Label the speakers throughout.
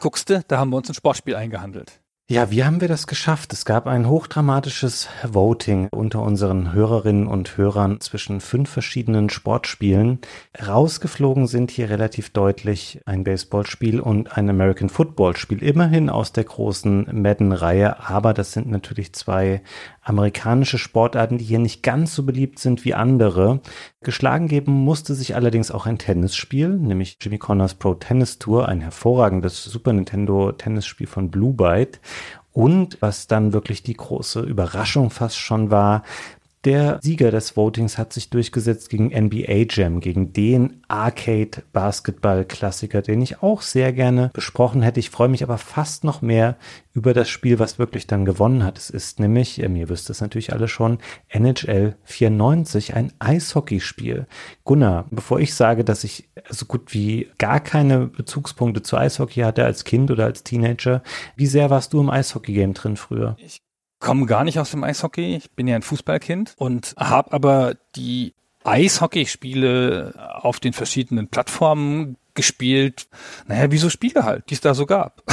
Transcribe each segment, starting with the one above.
Speaker 1: Guckst du, da haben wir uns ein Sportspiel eingehandelt.
Speaker 2: Ja, wie haben wir das geschafft? Es gab ein hochdramatisches Voting unter unseren Hörerinnen und Hörern zwischen fünf verschiedenen Sportspielen. Rausgeflogen sind hier relativ deutlich ein Baseballspiel und ein American Football Spiel. Immerhin aus der großen Madden-Reihe, aber das sind natürlich zwei amerikanische Sportarten, die hier nicht ganz so beliebt sind wie andere. Geschlagen geben musste sich allerdings auch ein Tennisspiel, nämlich Jimmy Connors Pro Tennis Tour, ein hervorragendes Super Nintendo Tennisspiel von Blue Byte. Und was dann wirklich die große Überraschung fast schon war, der Sieger des Votings hat sich durchgesetzt gegen NBA Jam, gegen den Arcade-Basketball-Klassiker, den ich auch sehr gerne besprochen hätte. Ich freue mich aber fast noch mehr über das Spiel, was wirklich dann gewonnen hat. Es ist nämlich, äh, ihr wisst es natürlich alle schon, NHL 94, ein Eishockeyspiel. Gunnar, bevor ich sage, dass ich so gut wie gar keine Bezugspunkte zu Eishockey hatte als Kind oder als Teenager, wie sehr warst du im Eishockey-Game drin früher?
Speaker 1: Ich komme gar nicht aus dem Eishockey. Ich bin ja ein Fußballkind und habe aber die Eishockeyspiele auf den verschiedenen Plattformen gespielt. Naja, wie so Spiele halt, die es da so gab.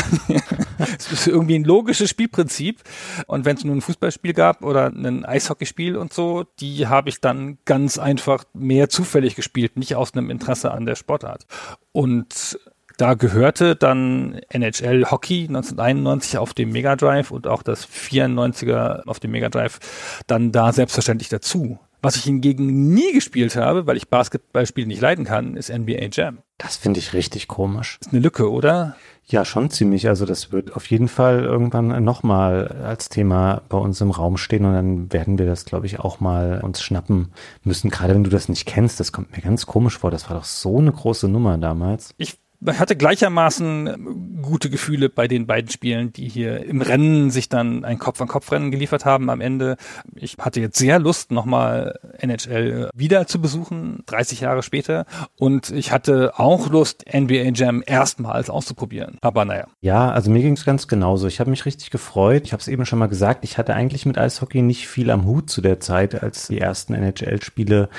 Speaker 1: Es ist irgendwie ein logisches Spielprinzip. Und wenn es nur ein Fußballspiel gab oder ein Eishockeyspiel und so, die habe ich dann ganz einfach mehr zufällig gespielt, nicht aus einem Interesse an der Sportart. Und da gehörte dann NHL Hockey 1991 auf dem Mega Drive und auch das 94er auf dem Mega Drive dann da selbstverständlich dazu. Was ich hingegen nie gespielt habe, weil ich Basketballspiele nicht leiden kann, ist NBA Jam.
Speaker 2: Das finde ich richtig komisch.
Speaker 1: Ist eine Lücke, oder?
Speaker 2: Ja, schon ziemlich. Also das wird auf jeden Fall irgendwann nochmal als Thema bei uns im Raum stehen und dann werden wir das, glaube ich, auch mal uns schnappen müssen. Gerade wenn du das nicht kennst, das kommt mir ganz komisch vor. Das war doch so eine große Nummer damals.
Speaker 1: Ich hatte gleichermaßen gute Gefühle bei den beiden Spielen, die hier im Rennen sich dann ein Kopf-an-Kopf-Rennen geliefert haben am Ende. Ich hatte jetzt sehr Lust, nochmal NHL wieder zu besuchen, 30 Jahre später. Und ich hatte auch Lust, NBA Jam erstmals auszuprobieren. Aber naja.
Speaker 2: Ja, also mir ging es ganz genauso. Ich habe mich richtig gefreut. Ich habe es eben schon mal gesagt, ich hatte eigentlich mit Eishockey nicht viel am Hut zu der Zeit, als die ersten NHL-Spiele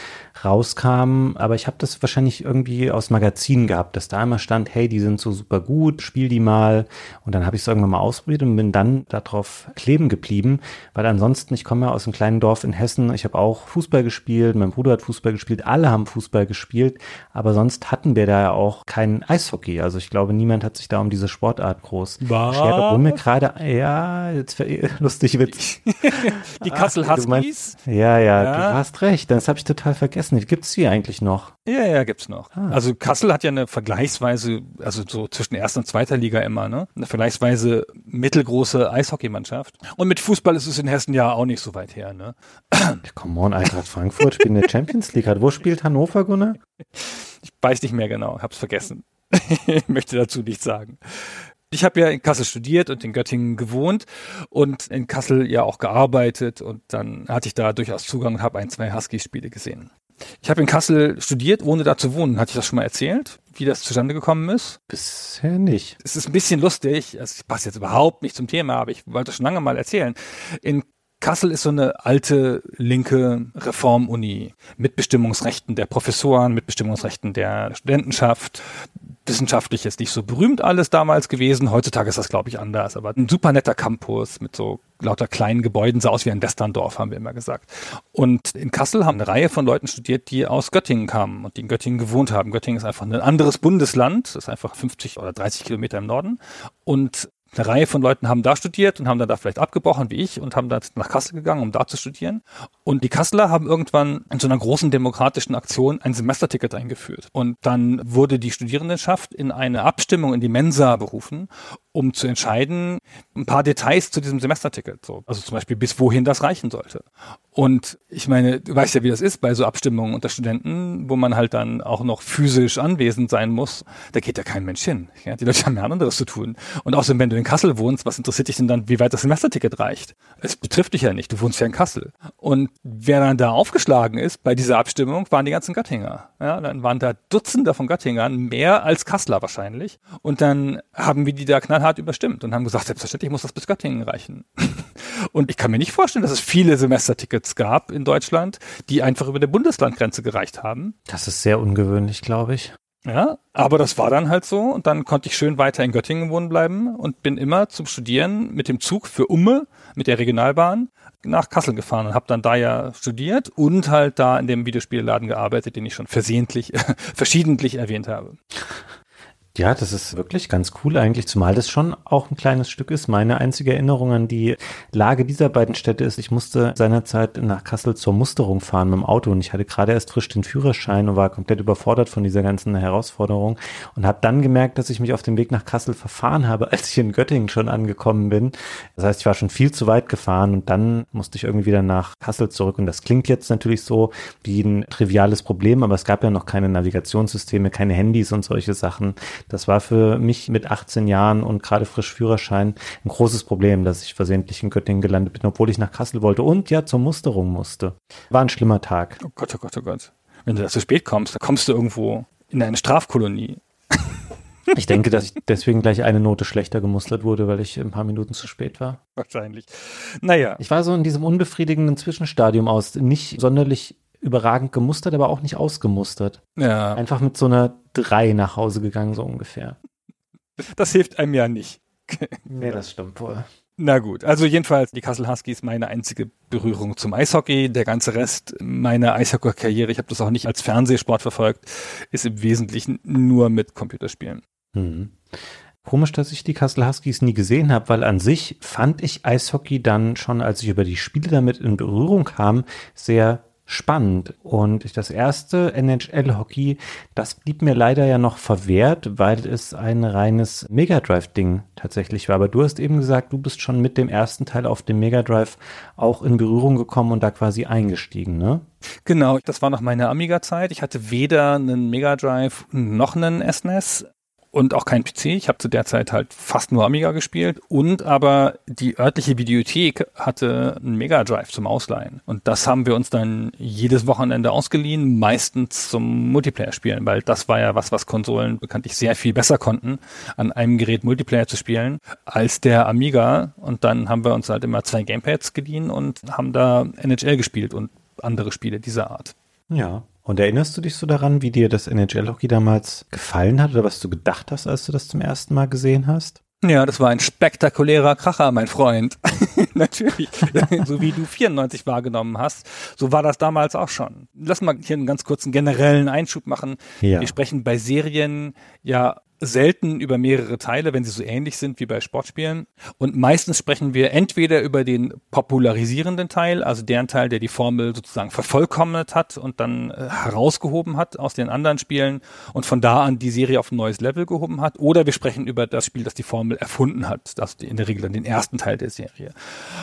Speaker 2: rauskamen. Aber ich habe das wahrscheinlich irgendwie aus Magazinen gehabt, dass da immer stand, hey, die sind so super gut, spiel die mal. Und dann habe ich es irgendwann mal ausprobiert und bin dann darauf kleben geblieben, weil ansonsten, ich komme ja aus einem kleinen Dorf in Hessen, ich habe auch Fußball gespielt, mein Bruder hat Fußball gespielt, alle haben Fußball gespielt, aber sonst hatten wir da ja auch kein Eishockey. Also ich glaube, niemand hat sich da um diese Sportart groß geschert, obwohl mir gerade, ja, jetzt lustig Witz.
Speaker 1: die Kassel
Speaker 2: Ach, du meinst-
Speaker 1: Huskies?
Speaker 2: Ja, ja,
Speaker 1: Ja.
Speaker 2: du hast recht, das habe ich total vergessen. Gibt's die eigentlich noch?
Speaker 1: Ja, ja, gibt's noch.
Speaker 2: Ah.
Speaker 1: Also Kassel hat ja eine vergleichsweise, also so zwischen erster und zweiter Liga immer, ne? Eine vergleichsweise mittelgroße Eishockeymannschaft. Und mit Fußball ist es in Hessen ja auch nicht so weit her, ne?
Speaker 2: Come on, Eintracht Frankfurt spielt in der Champions League. Wo spielt Hannover, Gunnar?
Speaker 1: Ich weiß nicht mehr genau, hab's vergessen. ich möchte dazu nichts sagen. Ich habe ja in Kassel studiert und in Göttingen gewohnt und in Kassel ja auch gearbeitet und dann hatte ich da durchaus Zugang und habe ein, zwei Husky-Spiele gesehen. Ich habe in Kassel studiert, ohne da zu wohnen. Hatte ich das schon mal erzählt, wie das zustande gekommen ist?
Speaker 2: Bisher nicht.
Speaker 1: es ist ein bisschen lustig, es passt jetzt überhaupt nicht zum Thema, aber ich wollte es schon lange mal erzählen. In Kassel ist so eine alte linke Reformuni mit Bestimmungsrechten der Professoren, mit Bestimmungsrechten der Studentenschaft. Wissenschaftlich ist nicht so berühmt alles damals gewesen. Heutzutage ist das, glaube ich, anders. Aber ein super netter Campus mit so lauter kleinen Gebäuden, sah aus wie ein Westerndorf, haben wir immer gesagt. Und in Kassel haben eine Reihe von Leuten studiert, die aus Göttingen kamen und die in Göttingen gewohnt haben. Göttingen ist einfach ein anderes Bundesland, das ist einfach 50 oder 30 Kilometer im Norden. Und eine Reihe von Leuten haben da studiert und haben dann da vielleicht abgebrochen wie ich und haben dann nach Kassel gegangen, um da zu studieren. Und die Kasseler haben irgendwann in so einer großen demokratischen Aktion ein Semesterticket eingeführt. Und dann wurde die Studierendenschaft in eine Abstimmung in die Mensa berufen um zu entscheiden, ein paar Details zu diesem Semesterticket. So. Also zum Beispiel, bis wohin das reichen sollte. Und ich meine, du weißt ja, wie das ist bei so Abstimmungen unter Studenten, wo man halt dann auch noch physisch anwesend sein muss. Da geht ja kein Mensch hin. Ja? Die Leute haben mehr anderes zu tun. Und außerdem, wenn du in Kassel wohnst, was interessiert dich denn dann, wie weit das Semesterticket reicht? Es betrifft dich ja nicht. Du wohnst ja in Kassel. Und wer dann da aufgeschlagen ist bei dieser Abstimmung, waren die ganzen Göttinger. Ja? Dann waren da Dutzende von Göttingern, mehr als Kasseler wahrscheinlich. Und dann haben wir die da knallhart überstimmt und haben gesagt, selbstverständlich muss das bis Göttingen reichen. und ich kann mir nicht vorstellen, dass es viele Semestertickets Tickets gab in Deutschland, die einfach über der Bundeslandgrenze gereicht haben.
Speaker 2: Das ist sehr ungewöhnlich, glaube ich.
Speaker 1: Ja, aber das war dann halt so und dann konnte ich schön weiter in Göttingen wohnen bleiben und bin immer zum Studieren mit dem Zug für Umme, mit der Regionalbahn, nach Kassel gefahren und habe dann da ja studiert und halt da in dem Videospielladen gearbeitet, den ich schon versehentlich, verschiedentlich erwähnt habe.
Speaker 2: Ja, das ist wirklich ganz cool eigentlich, zumal das schon auch ein kleines Stück ist. Meine einzige Erinnerung an die Lage dieser beiden Städte ist, ich musste seinerzeit nach Kassel zur Musterung fahren mit dem Auto und ich hatte gerade erst frisch den Führerschein und war komplett überfordert von dieser ganzen Herausforderung und habe dann gemerkt, dass ich mich auf dem Weg nach Kassel verfahren habe, als ich in Göttingen schon angekommen bin. Das heißt, ich war schon viel zu weit gefahren und dann musste ich irgendwie wieder nach Kassel zurück und das klingt jetzt natürlich so wie ein triviales Problem, aber es gab ja noch keine Navigationssysteme, keine Handys und solche Sachen. Das war für mich mit 18 Jahren und gerade frisch Führerschein ein großes Problem, dass ich versehentlich in Göttingen gelandet bin, obwohl ich nach Kassel wollte und ja zur Musterung musste. War ein schlimmer Tag.
Speaker 1: Oh Gott, oh Gott, oh Gott. Wenn du da zu spät kommst, dann kommst du irgendwo in eine Strafkolonie.
Speaker 2: Ich denke, dass ich deswegen gleich eine Note schlechter gemustert wurde, weil ich ein paar Minuten zu spät war.
Speaker 1: Wahrscheinlich. Naja.
Speaker 2: Ich war so in diesem unbefriedigenden Zwischenstadium aus, nicht sonderlich überragend gemustert, aber auch nicht ausgemustert.
Speaker 1: Ja.
Speaker 2: Einfach mit so einer 3 nach Hause gegangen, so ungefähr.
Speaker 1: Das hilft einem ja nicht.
Speaker 2: nee, das stimmt wohl.
Speaker 1: Na gut, also jedenfalls die Kassel Huskies meine einzige Berührung zum Eishockey. Der ganze Rest meiner Eishockey-Karriere, ich habe das auch nicht als Fernsehsport verfolgt, ist im Wesentlichen nur mit Computerspielen.
Speaker 2: Mhm. Komisch, dass ich die Kassel Huskies nie gesehen habe, weil an sich fand ich Eishockey dann schon, als ich über die Spiele damit in Berührung kam, sehr spannend. Und das erste NHL-Hockey, das blieb mir leider ja noch verwehrt, weil es ein reines Mega Drive-Ding tatsächlich war. Aber du hast eben gesagt, du bist schon mit dem ersten Teil auf dem Mega Drive auch in Berührung gekommen und da quasi eingestiegen, ne?
Speaker 1: Genau, das war noch meine Amiga-Zeit. Ich hatte weder einen Mega Drive noch einen SNES und auch kein PC. Ich habe zu der Zeit halt fast nur Amiga gespielt und aber die örtliche Videothek hatte einen Mega Drive zum Ausleihen und das haben wir uns dann jedes Wochenende ausgeliehen, meistens zum Multiplayer spielen, weil das war ja was, was Konsolen bekanntlich sehr viel besser konnten, an einem Gerät Multiplayer zu spielen als der Amiga und dann haben wir uns halt immer zwei Gamepads geliehen und haben da NHL gespielt und andere Spiele dieser Art.
Speaker 2: Ja, und erinnerst du dich so daran, wie dir das NHL-Hockey damals gefallen hat oder was du gedacht hast, als du das zum ersten Mal gesehen hast?
Speaker 1: Ja, das war ein spektakulärer Kracher, mein Freund. Natürlich. so wie du 94 wahrgenommen hast, so war das damals auch schon. Lass mal hier einen ganz kurzen generellen Einschub machen. Ja. Wir sprechen bei Serien ja selten über mehrere Teile, wenn sie so ähnlich sind wie bei Sportspielen. Und meistens sprechen wir entweder über den popularisierenden Teil, also deren Teil, der die Formel sozusagen vervollkommnet hat und dann äh, herausgehoben hat aus den anderen Spielen und von da an die Serie auf ein neues Level gehoben hat. Oder wir sprechen über das Spiel, das die Formel erfunden hat, das in der Regel dann den ersten Teil der Serie.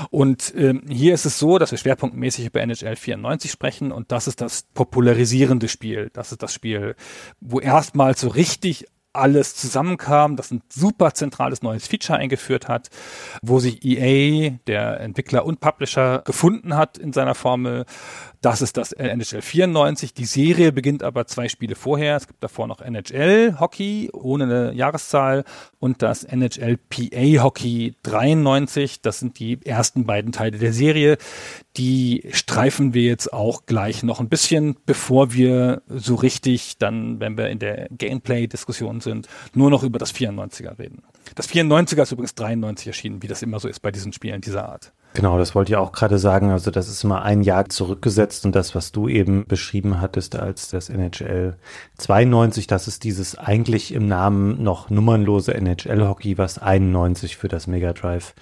Speaker 1: Und ähm, hier ist es so, dass wir schwerpunktmäßig über NHL 94 sprechen und das ist das popularisierende Spiel. Das ist das Spiel, wo erstmals so richtig alles zusammenkam, das ein super zentrales neues Feature eingeführt hat, wo sich EA, der Entwickler und Publisher, gefunden hat in seiner Formel, das ist das NHL 94. Die Serie beginnt aber zwei Spiele vorher. Es gibt davor noch NHL Hockey ohne eine Jahreszahl und das NHL PA Hockey 93. Das sind die ersten beiden Teile der Serie. Die streifen wir jetzt auch gleich noch ein bisschen, bevor wir so richtig dann, wenn wir in der Gameplay-Diskussion sind, nur noch über das 94er reden. Das 94er ist übrigens 93 erschienen, wie das immer so ist bei diesen Spielen dieser Art.
Speaker 2: Genau, das wollte ich auch gerade sagen. Also das ist immer ein Jahr zurückgesetzt und das, was du eben beschrieben hattest als das NHL 92, das ist dieses eigentlich im Namen noch nummernlose NHL-Hockey, was 91 für das Mega Drive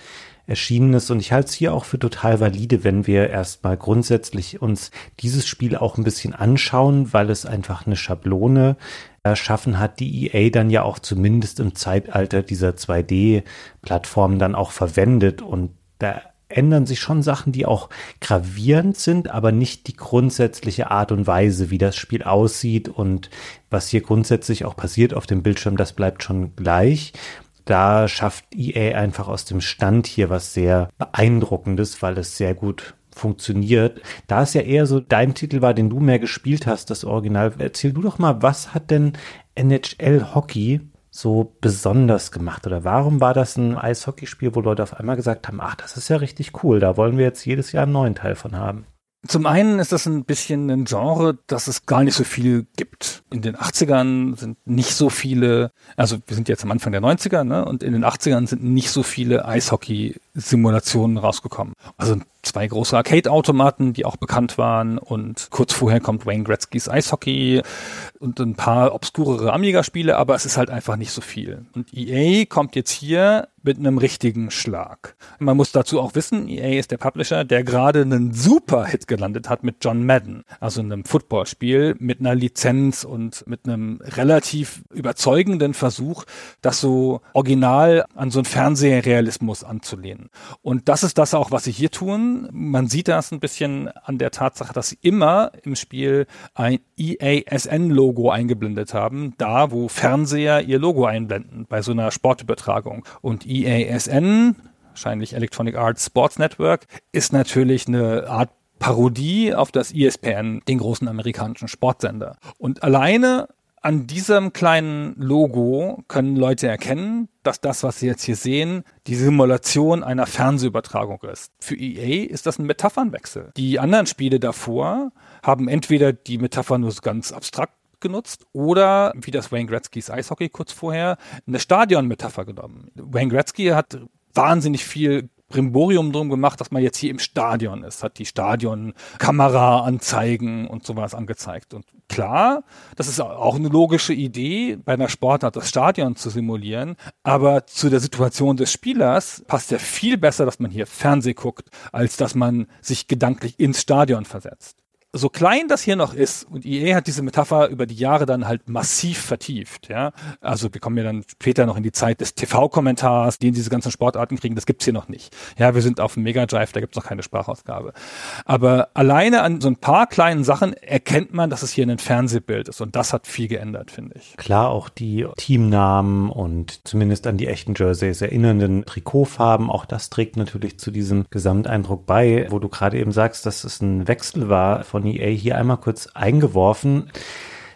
Speaker 2: erschienen ist. Und ich halte es hier auch für total valide, wenn wir erstmal grundsätzlich uns dieses Spiel auch ein bisschen anschauen, weil es einfach eine Schablone erschaffen hat, die EA dann ja auch zumindest im Zeitalter dieser 2D-Plattformen dann auch verwendet. Und da ändern sich schon Sachen, die auch gravierend sind, aber nicht die grundsätzliche Art und Weise, wie das Spiel aussieht und was hier grundsätzlich auch passiert auf dem Bildschirm, das bleibt schon gleich. Da schafft EA einfach aus dem Stand hier was sehr beeindruckendes, weil es sehr gut funktioniert. Da es ja eher so dein Titel war, den du mehr gespielt hast, das Original, erzähl du doch mal, was hat denn NHL Hockey so besonders gemacht? Oder warum war das ein Eishockeyspiel, wo Leute auf einmal gesagt haben, ach, das ist ja richtig cool, da wollen wir jetzt jedes Jahr einen neuen Teil von haben?
Speaker 1: Zum einen ist das ein bisschen ein Genre, dass es gar nicht so viel gibt. In den 80ern sind nicht so viele, also wir sind jetzt am Anfang der 90er, ne? Und in den 80ern sind nicht so viele Eishockey-Simulationen rausgekommen. Also zwei große Arcade-Automaten, die auch bekannt waren und kurz vorher kommt Wayne Gretzky's Eishockey und ein paar obskurere Amiga-Spiele, aber es ist halt einfach nicht so viel. Und EA kommt jetzt hier mit einem richtigen Schlag. Man muss dazu auch wissen, EA ist der Publisher, der gerade einen super Hit gelandet hat mit John Madden, also einem Footballspiel mit einer Lizenz und mit einem relativ überzeugenden Versuch, das so original an so einen Fernsehrealismus anzulehnen. Und das ist das auch, was sie hier tun man sieht das ein bisschen an der Tatsache, dass sie immer im Spiel ein EASN-Logo eingeblendet haben, da wo Fernseher ihr Logo einblenden bei so einer Sportübertragung. Und EASN, wahrscheinlich Electronic Arts Sports Network, ist natürlich eine Art Parodie auf das ESPN, den großen amerikanischen Sportsender. Und alleine an diesem kleinen Logo können Leute erkennen, dass das, was sie jetzt hier sehen, die Simulation einer Fernsehübertragung ist. Für EA ist das ein Metaphernwechsel. Die anderen Spiele davor haben entweder die Metapher nur ganz abstrakt genutzt oder, wie das Wayne Gretzky's Eishockey kurz vorher, eine Stadionmetapher genommen. Wayne Gretzky hat wahnsinnig viel Brimborium drum gemacht, dass man jetzt hier im Stadion ist, hat die Stadion-Kamera-Anzeigen und sowas angezeigt. Und klar, das ist auch eine logische Idee, bei einer Sportart das Stadion zu simulieren, aber zu der Situation des Spielers passt ja viel besser, dass man hier Fernseh guckt, als dass man sich gedanklich ins Stadion versetzt so klein das hier noch ist, und EA hat diese Metapher über die Jahre dann halt massiv vertieft, ja. Also wir kommen ja dann später noch in die Zeit des TV-Kommentars, den diese ganzen Sportarten kriegen, das gibt's hier noch nicht. Ja, wir sind auf dem Mega Drive, da gibt's noch keine Sprachausgabe. Aber alleine an so ein paar kleinen Sachen erkennt man, dass es hier ein Fernsehbild ist und das hat viel geändert, finde ich.
Speaker 2: Klar, auch die Teamnamen und zumindest an die echten Jerseys erinnernden Trikotfarben, auch das trägt natürlich zu diesem Gesamteindruck bei, wo du gerade eben sagst, dass es ein Wechsel war von von EA hier einmal kurz eingeworfen.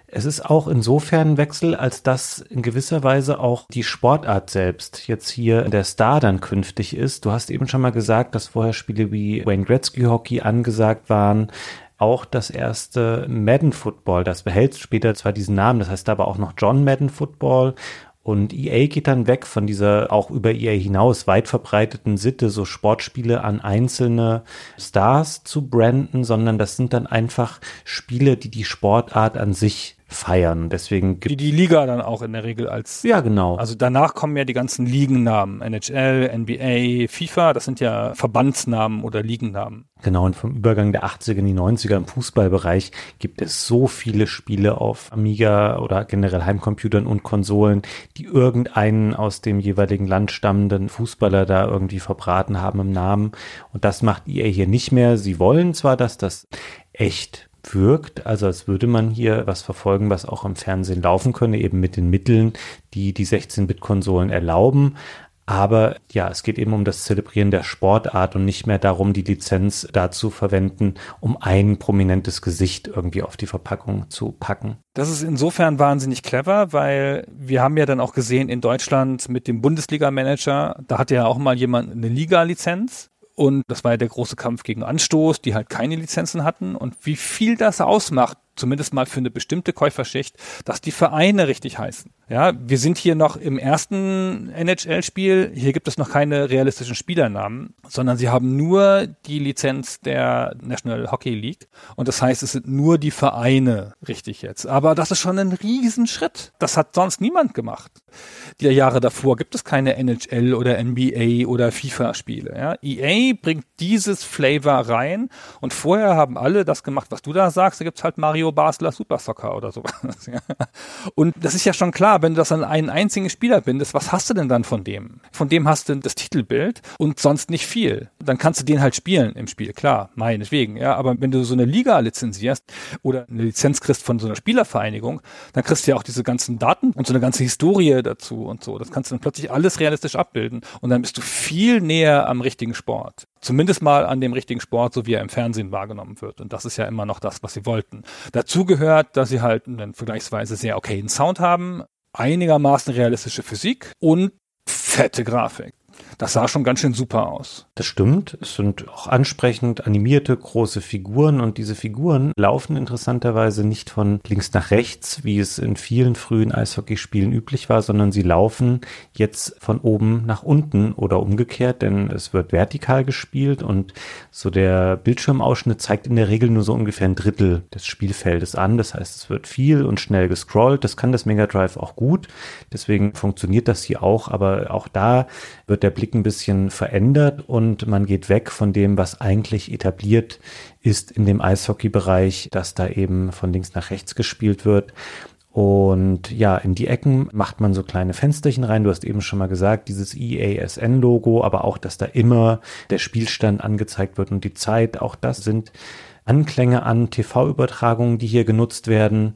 Speaker 2: Es ist auch insofern ein Wechsel, als dass in gewisser Weise auch die Sportart selbst jetzt hier der Star dann künftig ist. Du hast eben schon mal gesagt, dass vorher Spiele wie Wayne Gretzky Hockey angesagt waren. Auch das erste Madden Football, das behält später zwar diesen Namen, das heißt aber auch noch John Madden Football und EA geht dann weg von dieser auch über EA hinaus weit verbreiteten Sitte, so Sportspiele an einzelne Stars zu branden, sondern das sind dann einfach Spiele, die die Sportart an sich feiern. Deswegen
Speaker 1: gibt die, die Liga dann auch in der Regel als
Speaker 2: ja genau.
Speaker 1: Also danach kommen ja die ganzen Ligennamen NHL, NBA, FIFA. Das sind ja Verbandsnamen oder Ligennamen.
Speaker 2: Genau und vom Übergang der 80er in die 90er im Fußballbereich gibt es so viele Spiele auf Amiga oder generell Heimcomputern und Konsolen, die irgendeinen aus dem jeweiligen Land stammenden Fußballer da irgendwie verbraten haben im Namen. Und das macht EA hier nicht mehr. Sie wollen zwar, dass das echt wirkt, also als würde man hier was verfolgen, was auch im Fernsehen laufen könne, eben mit den Mitteln, die die 16-Bit-Konsolen erlauben. Aber ja, es geht eben um das Zelebrieren der Sportart und nicht mehr darum, die Lizenz dazu verwenden, um ein prominentes Gesicht irgendwie auf die Verpackung zu packen.
Speaker 1: Das ist insofern wahnsinnig clever, weil wir haben ja dann auch gesehen in Deutschland mit dem Bundesliga-Manager, da hatte ja auch mal jemand eine Liga-Lizenz und das war ja der große Kampf gegen Anstoß, die halt keine Lizenzen hatten. Und wie viel das ausmacht, zumindest mal für eine bestimmte Käuferschicht, dass die Vereine richtig heißen. Ja, wir sind hier noch im ersten NHL-Spiel. Hier gibt es noch keine realistischen Spielernamen, sondern sie haben nur die Lizenz der National Hockey League. Und das heißt, es sind nur die Vereine richtig jetzt. Aber das ist schon ein Riesenschritt. Das hat sonst niemand gemacht. Die Jahre davor gibt es keine NHL oder NBA oder FIFA-Spiele. Ja. EA bringt dieses Flavor rein und vorher haben alle das gemacht, was du da sagst. Da gibt's halt Mario Basler Super Soccer oder sowas. Und das ist ja schon klar, wenn du das an einen einzigen Spieler bindest, was hast du denn dann von dem? Von dem hast du das Titelbild und sonst nicht viel. Dann kannst du den halt spielen im Spiel, klar, meinetwegen. Ja, aber wenn du so eine Liga lizenzierst oder eine Lizenz kriegst von so einer Spielervereinigung, dann kriegst du ja auch diese ganzen Daten und so eine ganze Historie dazu und so. Das kannst du dann plötzlich alles realistisch abbilden und dann bist du viel näher am richtigen Sport. Zumindest mal an dem richtigen Sport, so wie er im Fernsehen wahrgenommen wird. Und das ist ja immer noch das, was sie wollten. Dazu gehört, dass sie halt einen vergleichsweise sehr okayen Sound haben, einigermaßen realistische Physik und fette Grafik. Das sah schon ganz schön super aus.
Speaker 2: Das stimmt. Es sind auch ansprechend animierte große Figuren und diese Figuren laufen interessanterweise nicht von links nach rechts, wie es in vielen frühen Eishockeyspielen üblich war, sondern sie laufen jetzt von oben nach unten oder umgekehrt, denn es wird vertikal gespielt und so der Bildschirmausschnitt zeigt in der Regel nur so ungefähr ein Drittel des Spielfeldes an. Das heißt, es wird viel und schnell gescrollt. Das kann das Mega Drive auch gut. Deswegen funktioniert das hier auch, aber auch da wird der Blick ein bisschen verändert und man geht weg von dem, was eigentlich etabliert ist in dem Eishockey-Bereich, dass da eben von links nach rechts gespielt wird. Und ja, in die Ecken macht man so kleine Fensterchen rein. Du hast eben schon mal gesagt, dieses EASN-Logo, aber auch, dass da immer der Spielstand angezeigt wird und die Zeit. Auch das sind Anklänge an TV-Übertragungen, die hier genutzt werden.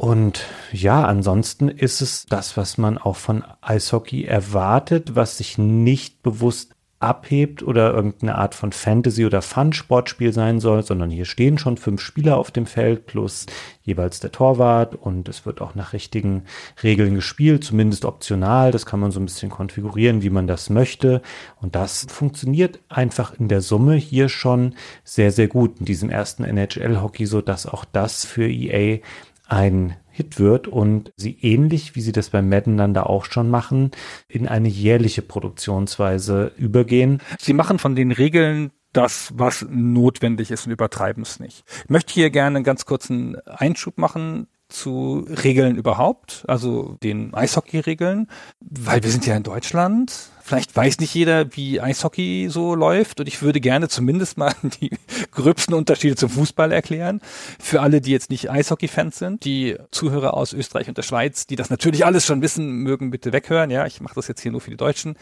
Speaker 2: Und ja, ansonsten ist es das, was man auch von Eishockey erwartet, was sich nicht bewusst abhebt oder irgendeine Art von Fantasy- oder Fun-Sportspiel sein soll, sondern hier stehen schon fünf Spieler auf dem Feld plus jeweils der Torwart und es wird auch nach richtigen Regeln gespielt, zumindest optional. Das kann man so ein bisschen konfigurieren, wie man das möchte. Und das funktioniert einfach in der Summe hier schon sehr, sehr gut in diesem ersten NHL-Hockey, so dass auch das für EA ein Hit wird und sie ähnlich, wie sie das bei Madden dann da auch schon machen, in eine jährliche Produktionsweise übergehen.
Speaker 1: Sie machen von den Regeln das, was notwendig ist und übertreiben es nicht. Ich möchte hier gerne einen ganz kurzen Einschub machen zu Regeln überhaupt, also den Eishockey-Regeln, weil wir sind ja in Deutschland. Vielleicht weiß nicht jeder, wie Eishockey so läuft und ich würde gerne zumindest mal die gröbsten Unterschiede zum Fußball erklären. Für alle, die jetzt nicht Eishockey-Fans sind, die Zuhörer aus Österreich und der Schweiz, die das natürlich alles schon wissen, mögen bitte weghören. Ja, ich mache das jetzt hier nur für die Deutschen.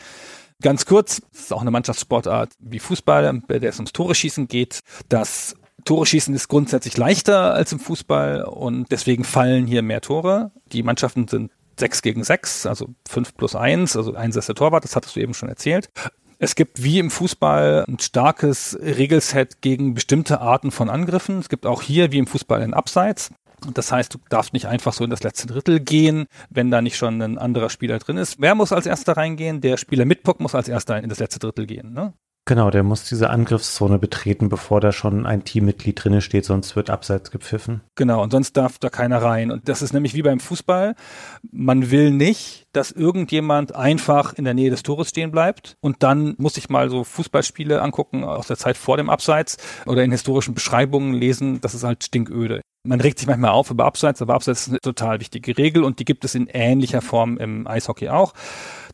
Speaker 1: Ganz kurz, es ist auch eine Mannschaftssportart wie Fußball, bei der es ums Tore schießen geht. Das Tore schießen ist grundsätzlich leichter als im Fußball und deswegen fallen hier mehr Tore. Die Mannschaften sind sechs gegen sechs, also fünf plus eins, also eins ist der Torwart, das hattest du eben schon erzählt. Es gibt wie im Fußball ein starkes Regelset gegen bestimmte Arten von Angriffen. Es gibt auch hier wie im Fußball ein Abseits. Das heißt, du darfst nicht einfach so in das letzte Drittel gehen, wenn da nicht schon ein anderer Spieler drin ist. Wer muss als erster reingehen? Der Spieler mit Puck muss als erster in das letzte Drittel gehen. Ne?
Speaker 2: Genau, der muss diese Angriffszone betreten, bevor da schon ein Teammitglied drinne steht, sonst wird abseits gepfiffen.
Speaker 1: Genau, und sonst darf da keiner rein. Und das ist nämlich wie beim Fußball. Man will nicht, dass irgendjemand einfach in der Nähe des Tores stehen bleibt. Und dann muss ich mal so Fußballspiele angucken aus der Zeit vor dem Abseits oder in historischen Beschreibungen lesen. Das ist halt stinköde. Man regt sich manchmal auf über Abseits, aber Abseits ist eine total wichtige Regel und die gibt es in ähnlicher Form im Eishockey auch.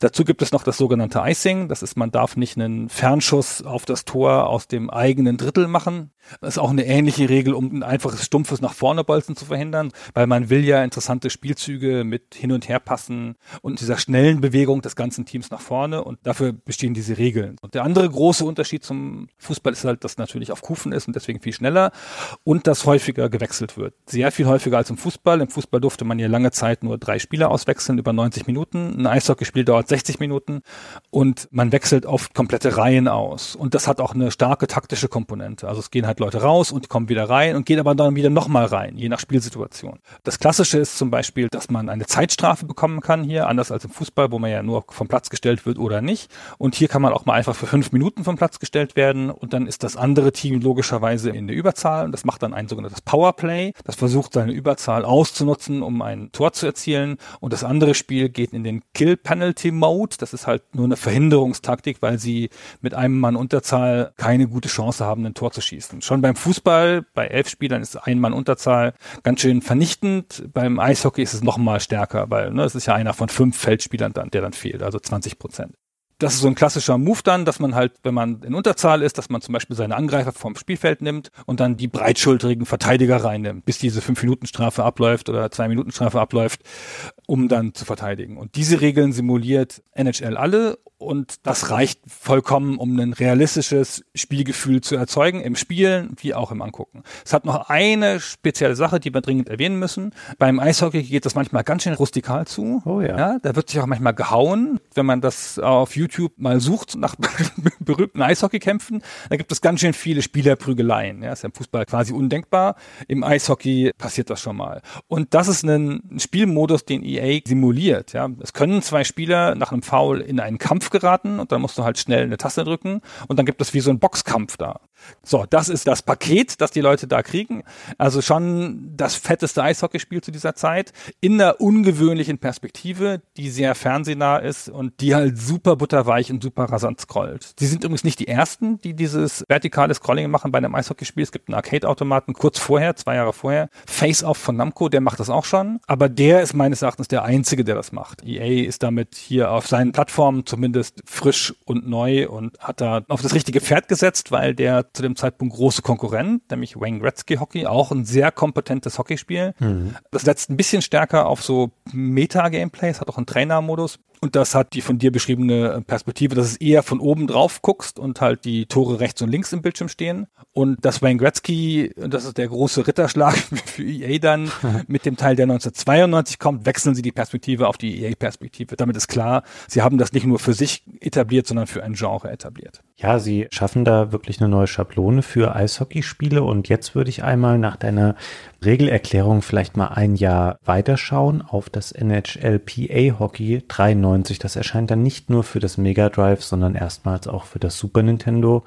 Speaker 1: Dazu gibt es noch das sogenannte Icing. Das ist, man darf nicht einen Fernschuss auf das Tor aus dem eigenen Drittel machen. Das ist auch eine ähnliche Regel, um ein einfaches stumpfes nach vorne bolzen zu verhindern, weil man will ja interessante Spielzüge mit hin und her passen und dieser schnellen Bewegung des ganzen Teams nach vorne und dafür bestehen diese Regeln. Und der andere große Unterschied zum Fußball ist halt, dass natürlich auf Kufen ist und deswegen viel schneller und dass häufiger gewechselt wird. Sehr viel häufiger als im Fußball. Im Fußball durfte man ja lange Zeit nur drei Spieler auswechseln über 90 Minuten. Ein Eishockeyspiel dauert 60 Minuten und man wechselt oft komplette Reihen aus. Und das hat auch eine starke taktische Komponente. Also es gehen halt Leute raus und kommen wieder rein und gehen aber dann wieder nochmal rein, je nach Spielsituation. Das Klassische ist zum Beispiel, dass man eine Zeitstrafe bekommen kann hier, anders als im Fußball, wo man ja nur vom Platz gestellt wird oder nicht. Und hier kann man auch mal einfach für fünf Minuten vom Platz gestellt werden und dann ist das andere Team logischerweise in der Überzahl und das macht dann ein sogenanntes Powerplay. Das versucht seine Überzahl auszunutzen, um ein Tor zu erzielen und das andere Spiel geht in den Kill Penalty Mode. Das ist halt nur eine Verhinderungstaktik, weil sie mit einem Mann Unterzahl keine gute Chance haben, ein Tor zu schießen. Schon beim Fußball, bei elf Spielern ist ein Mann Unterzahl ganz schön vernichtend. Beim Eishockey ist es noch mal stärker, weil ne, es ist ja einer von fünf Feldspielern dann, der dann fehlt, also 20 Prozent das ist so ein klassischer Move dann, dass man halt, wenn man in Unterzahl ist, dass man zum Beispiel seine Angreifer vom Spielfeld nimmt und dann die breitschultrigen Verteidiger reinnimmt, bis diese fünf Minuten Strafe abläuft oder zwei Minuten Strafe abläuft, um dann zu verteidigen. Und diese Regeln simuliert NHL alle und das reicht vollkommen, um ein realistisches Spielgefühl zu erzeugen, im Spielen wie auch im Angucken. Es hat noch eine spezielle Sache, die wir dringend erwähnen müssen. Beim Eishockey geht das manchmal ganz schön rustikal zu.
Speaker 2: Oh ja.
Speaker 1: ja da wird sich auch manchmal gehauen. Wenn man das auf YouTube mal sucht nach berühmten Eishockeykämpfen, da gibt es ganz schön viele Spielerprügeleien. Ja, ist ja im Fußball quasi undenkbar. Im Eishockey passiert das schon mal. Und das ist ein Spielmodus, den EA simuliert. Ja, es können zwei Spieler nach einem Foul in einen Kampf geraten und dann musst du halt schnell eine Taste drücken und dann gibt es wie so einen Boxkampf da. So, das ist das Paket, das die Leute da kriegen. Also schon das fetteste Eishockeyspiel zu dieser Zeit in einer ungewöhnlichen Perspektive, die sehr fernsehnah ist und die halt super butterweich und super rasant scrollt. Sie sind übrigens nicht die ersten, die dieses vertikale Scrolling machen bei einem Eishockeyspiel. Es gibt einen Arcade-Automaten kurz vorher, zwei Jahre vorher. Face Off von Namco, der macht das auch schon. Aber der ist meines Erachtens der einzige, der das macht. EA ist damit hier auf seinen Plattformen zumindest zumindest frisch und neu und hat da auf das richtige Pferd gesetzt, weil der zu dem Zeitpunkt große Konkurrent, nämlich Wayne Gretzky Hockey, auch ein sehr kompetentes Hockeyspiel. Mhm. Das setzt ein bisschen stärker auf so Meta-Gameplay, es hat auch einen Trainermodus. Und das hat die von dir beschriebene Perspektive, dass es eher von oben drauf guckst und halt die Tore rechts und links im Bildschirm stehen. Und das Wayne Gretzky, das ist der große Ritterschlag für EA dann, mit dem Teil, der 1992 kommt, wechseln sie die Perspektive auf die EA-Perspektive. Damit ist klar, sie haben das nicht nur für sich etabliert, sondern für ein Genre etabliert.
Speaker 2: Ja, sie schaffen da wirklich eine neue Schablone für Eishockeyspiele. Und jetzt würde ich einmal nach deiner Regelerklärung vielleicht mal ein Jahr weiterschauen auf das NHL PA Hockey 93. Das erscheint dann nicht nur für das Mega Drive, sondern erstmals auch für das Super Nintendo.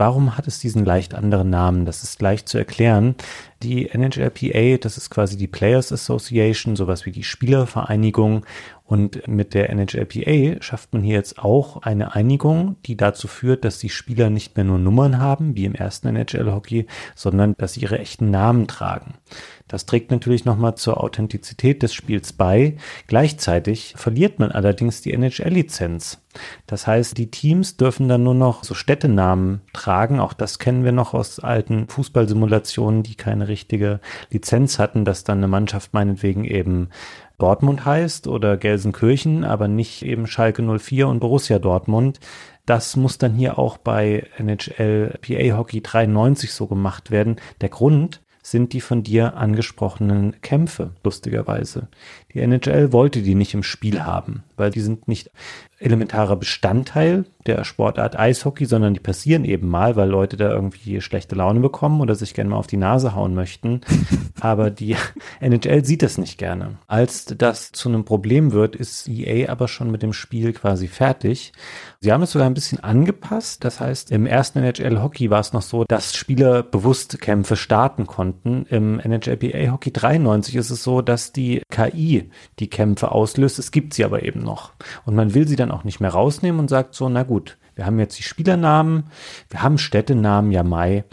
Speaker 2: Warum hat es diesen leicht anderen Namen? Das ist leicht zu erklären. Die NHLPA, das ist quasi die Players Association, sowas wie die Spielervereinigung. Und mit der NHLPA schafft man hier jetzt auch eine Einigung, die dazu führt, dass die Spieler nicht mehr nur Nummern haben, wie im ersten NHL-Hockey, sondern dass sie ihre echten Namen tragen. Das trägt natürlich nochmal zur Authentizität des Spiels bei. Gleichzeitig verliert man allerdings die NHL-Lizenz. Das heißt, die Teams dürfen dann nur noch so Städtenamen tragen. Auch das kennen wir noch aus alten Fußballsimulationen, die keine richtige Lizenz hatten, dass dann eine Mannschaft meinetwegen eben Dortmund heißt oder Gelsenkirchen, aber nicht eben Schalke 04 und Borussia Dortmund. Das muss dann hier auch bei NHL PA Hockey 93 so gemacht werden. Der Grund, sind die von dir angesprochenen Kämpfe, lustigerweise. Die NHL wollte die nicht im Spiel haben, weil die sind nicht elementarer Bestandteil der Sportart Eishockey, sondern die passieren eben mal, weil Leute da irgendwie schlechte Laune bekommen oder sich gerne mal auf die Nase hauen möchten. Aber die NHL sieht das nicht gerne. Als das zu einem Problem wird, ist EA aber schon mit dem Spiel quasi fertig. Sie haben es sogar ein bisschen angepasst. Das heißt, im ersten NHL Hockey war es noch so, dass Spieler bewusst Kämpfe starten konnten. Im NHL PA Hockey 93 ist es so, dass die KI die Kämpfe auslöst. Es gibt sie aber eben noch. Und man will sie dann auch nicht mehr rausnehmen und sagt so, na gut, wir haben jetzt die Spielernamen, wir haben Städtenamen, ja Mai.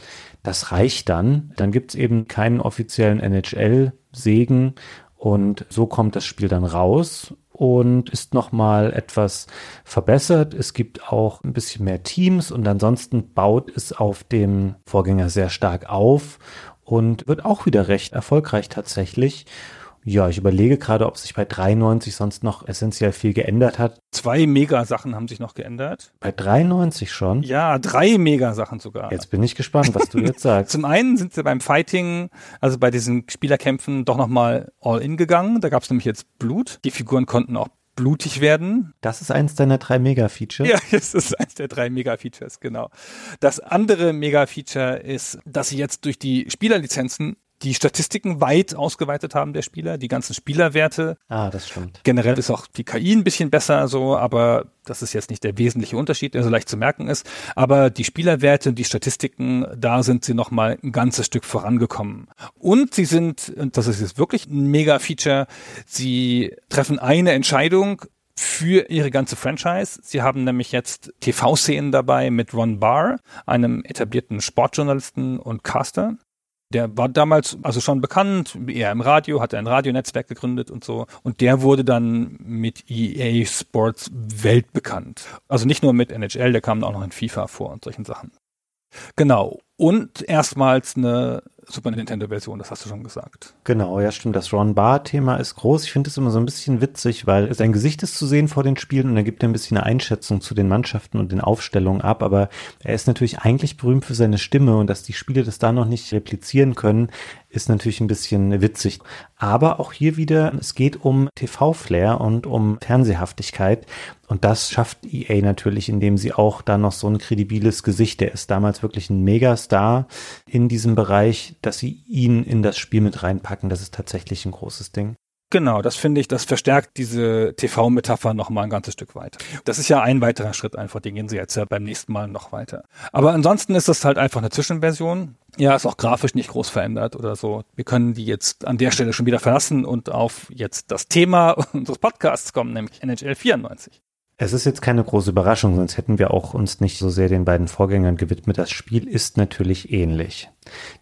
Speaker 2: Das reicht dann. Dann gibt es eben keinen offiziellen NHL-Segen und so kommt das Spiel dann raus und ist nochmal etwas verbessert. Es gibt auch ein bisschen mehr Teams und ansonsten baut es auf dem Vorgänger sehr stark auf und wird auch wieder recht erfolgreich tatsächlich. Ja, ich überlege gerade, ob sich bei 93 sonst noch essentiell viel geändert hat.
Speaker 1: Zwei Mega-Sachen haben sich noch geändert.
Speaker 2: Bei 93 schon?
Speaker 1: Ja, drei Mega-Sachen sogar.
Speaker 2: Jetzt bin ich gespannt, was du jetzt sagst.
Speaker 1: Zum einen sind sie beim Fighting, also bei diesen Spielerkämpfen, doch nochmal all in gegangen. Da gab es nämlich jetzt Blut. Die Figuren konnten auch blutig werden.
Speaker 2: Das ist eins deiner drei Mega-Features.
Speaker 1: Ja, das ist eins der drei Mega-Features, genau. Das andere Mega-Feature ist, dass sie jetzt durch die Spielerlizenzen die Statistiken weit ausgeweitet haben der Spieler, die ganzen Spielerwerte.
Speaker 2: Ah, das stimmt.
Speaker 1: Generell ist auch die KI ein bisschen besser so, aber das ist jetzt nicht der wesentliche Unterschied, der so leicht zu merken ist. Aber die Spielerwerte, die Statistiken, da sind sie noch mal ein ganzes Stück vorangekommen. Und sie sind, und das ist jetzt wirklich ein Mega-Feature, sie treffen eine Entscheidung für ihre ganze Franchise. Sie haben nämlich jetzt TV-Szenen dabei mit Ron Barr, einem etablierten Sportjournalisten und Caster. Der war damals also schon bekannt, eher im Radio, hat ein Radionetzwerk gegründet und so. Und der wurde dann mit EA Sports weltbekannt. Also nicht nur mit NHL, der kam auch noch in FIFA vor und solchen Sachen. Genau. Und erstmals eine Super Nintendo-Version, das hast du schon gesagt.
Speaker 2: Genau, ja stimmt. Das Ron Barr-Thema ist groß. Ich finde es immer so ein bisschen witzig, weil sein Gesicht ist zu sehen vor den Spielen und er gibt ein bisschen eine Einschätzung zu den Mannschaften und den Aufstellungen ab. Aber er ist natürlich eigentlich berühmt für seine Stimme und dass die Spiele das da noch nicht replizieren können, ist natürlich ein bisschen witzig. Aber auch hier wieder, es geht um TV-Flair und um Fernsehhaftigkeit. Und das schafft EA natürlich, indem sie auch da noch so ein kredibiles Gesicht, der ist damals wirklich ein Megastar in diesem Bereich, dass sie ihn in das Spiel mit reinpacken. Das ist tatsächlich ein großes Ding.
Speaker 1: Genau, das finde ich, das verstärkt diese TV-Metapher noch mal ein ganzes Stück weiter. Das ist ja ein weiterer Schritt einfach, den gehen sie jetzt ja beim nächsten Mal noch weiter. Aber ansonsten ist das halt einfach eine Zwischenversion. Ja, ist auch grafisch nicht groß verändert oder so. Wir können die jetzt an der Stelle schon wieder verlassen und auf jetzt das Thema unseres Podcasts kommen, nämlich NHL 94.
Speaker 2: Es ist jetzt keine große Überraschung, sonst hätten wir auch uns nicht so sehr den beiden Vorgängern gewidmet. Das Spiel ist natürlich ähnlich.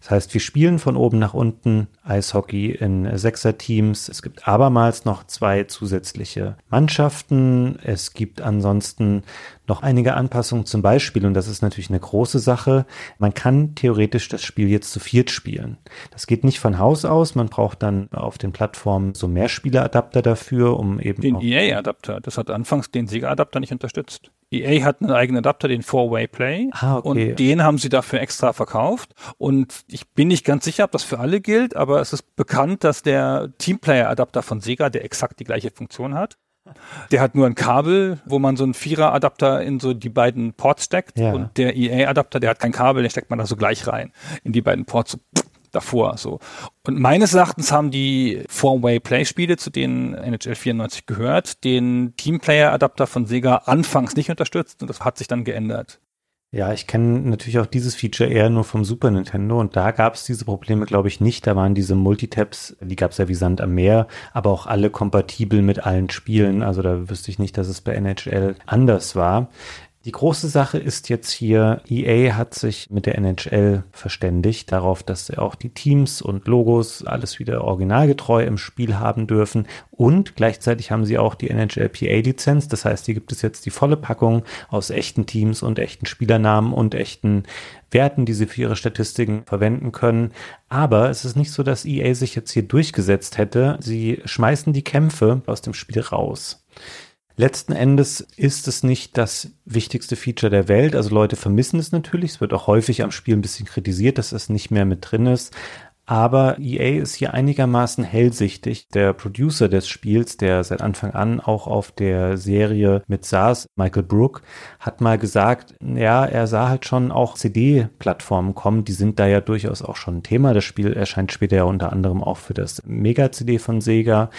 Speaker 2: Das heißt, wir spielen von oben nach unten Eishockey in Sechser-Teams. Es gibt abermals noch zwei zusätzliche Mannschaften. Es gibt ansonsten noch einige Anpassungen zum Beispiel, und das ist natürlich eine große Sache, man kann theoretisch das Spiel jetzt zu viert spielen. Das geht nicht von Haus aus, man braucht dann auf den Plattformen so Mehrspieler-Adapter dafür, um eben.
Speaker 1: Den EA-Adapter, das hat anfangs den Sega-Adapter nicht unterstützt. EA hat einen eigenen Adapter, den Four-Way Play.
Speaker 2: Ah, okay.
Speaker 1: Und den haben sie dafür extra verkauft. Und ich bin nicht ganz sicher, ob das für alle gilt, aber es ist bekannt, dass der Teamplayer-Adapter von Sega, der exakt die gleiche Funktion hat, der hat nur ein Kabel, wo man so einen Vierer-Adapter in so die beiden Ports steckt.
Speaker 2: Ja.
Speaker 1: Und der EA-Adapter, der hat kein Kabel, den steckt man da so gleich rein in die beiden Ports. So davor so. Und meines Erachtens haben die Four-Way-Play-Spiele, zu denen NHL 94 gehört, den Teamplayer-Adapter von Sega anfangs nicht unterstützt und das hat sich dann geändert.
Speaker 2: Ja, ich kenne natürlich auch dieses Feature eher nur vom Super Nintendo und da gab es diese Probleme, glaube ich, nicht. Da waren diese Multitabs, die gab es ja wie Sand am Meer, aber auch alle kompatibel mit allen Spielen. Also da wüsste ich nicht, dass es bei NHL anders war. Die große Sache ist jetzt hier, EA hat sich mit der NHL verständigt darauf, dass sie auch die Teams und Logos alles wieder originalgetreu im Spiel haben dürfen und gleichzeitig haben sie auch die NHL PA Lizenz. Das heißt, hier gibt es jetzt die volle Packung aus echten Teams und echten Spielernamen und echten Werten, die sie für ihre Statistiken verwenden können. Aber es ist nicht so, dass EA sich jetzt hier durchgesetzt hätte. Sie schmeißen die Kämpfe aus dem Spiel raus. Letzten Endes ist es nicht das wichtigste Feature der Welt. Also Leute vermissen es natürlich. Es wird auch häufig am Spiel ein bisschen kritisiert, dass es nicht mehr mit drin ist. Aber EA ist hier einigermaßen hellsichtig. Der Producer des Spiels, der seit Anfang an auch auf der Serie mit saß, Michael Brook, hat mal gesagt, ja, er sah halt schon auch CD-Plattformen kommen. Die sind da ja durchaus auch schon ein Thema. Das Spiel erscheint später ja unter anderem auch für das Mega-CD von Sega.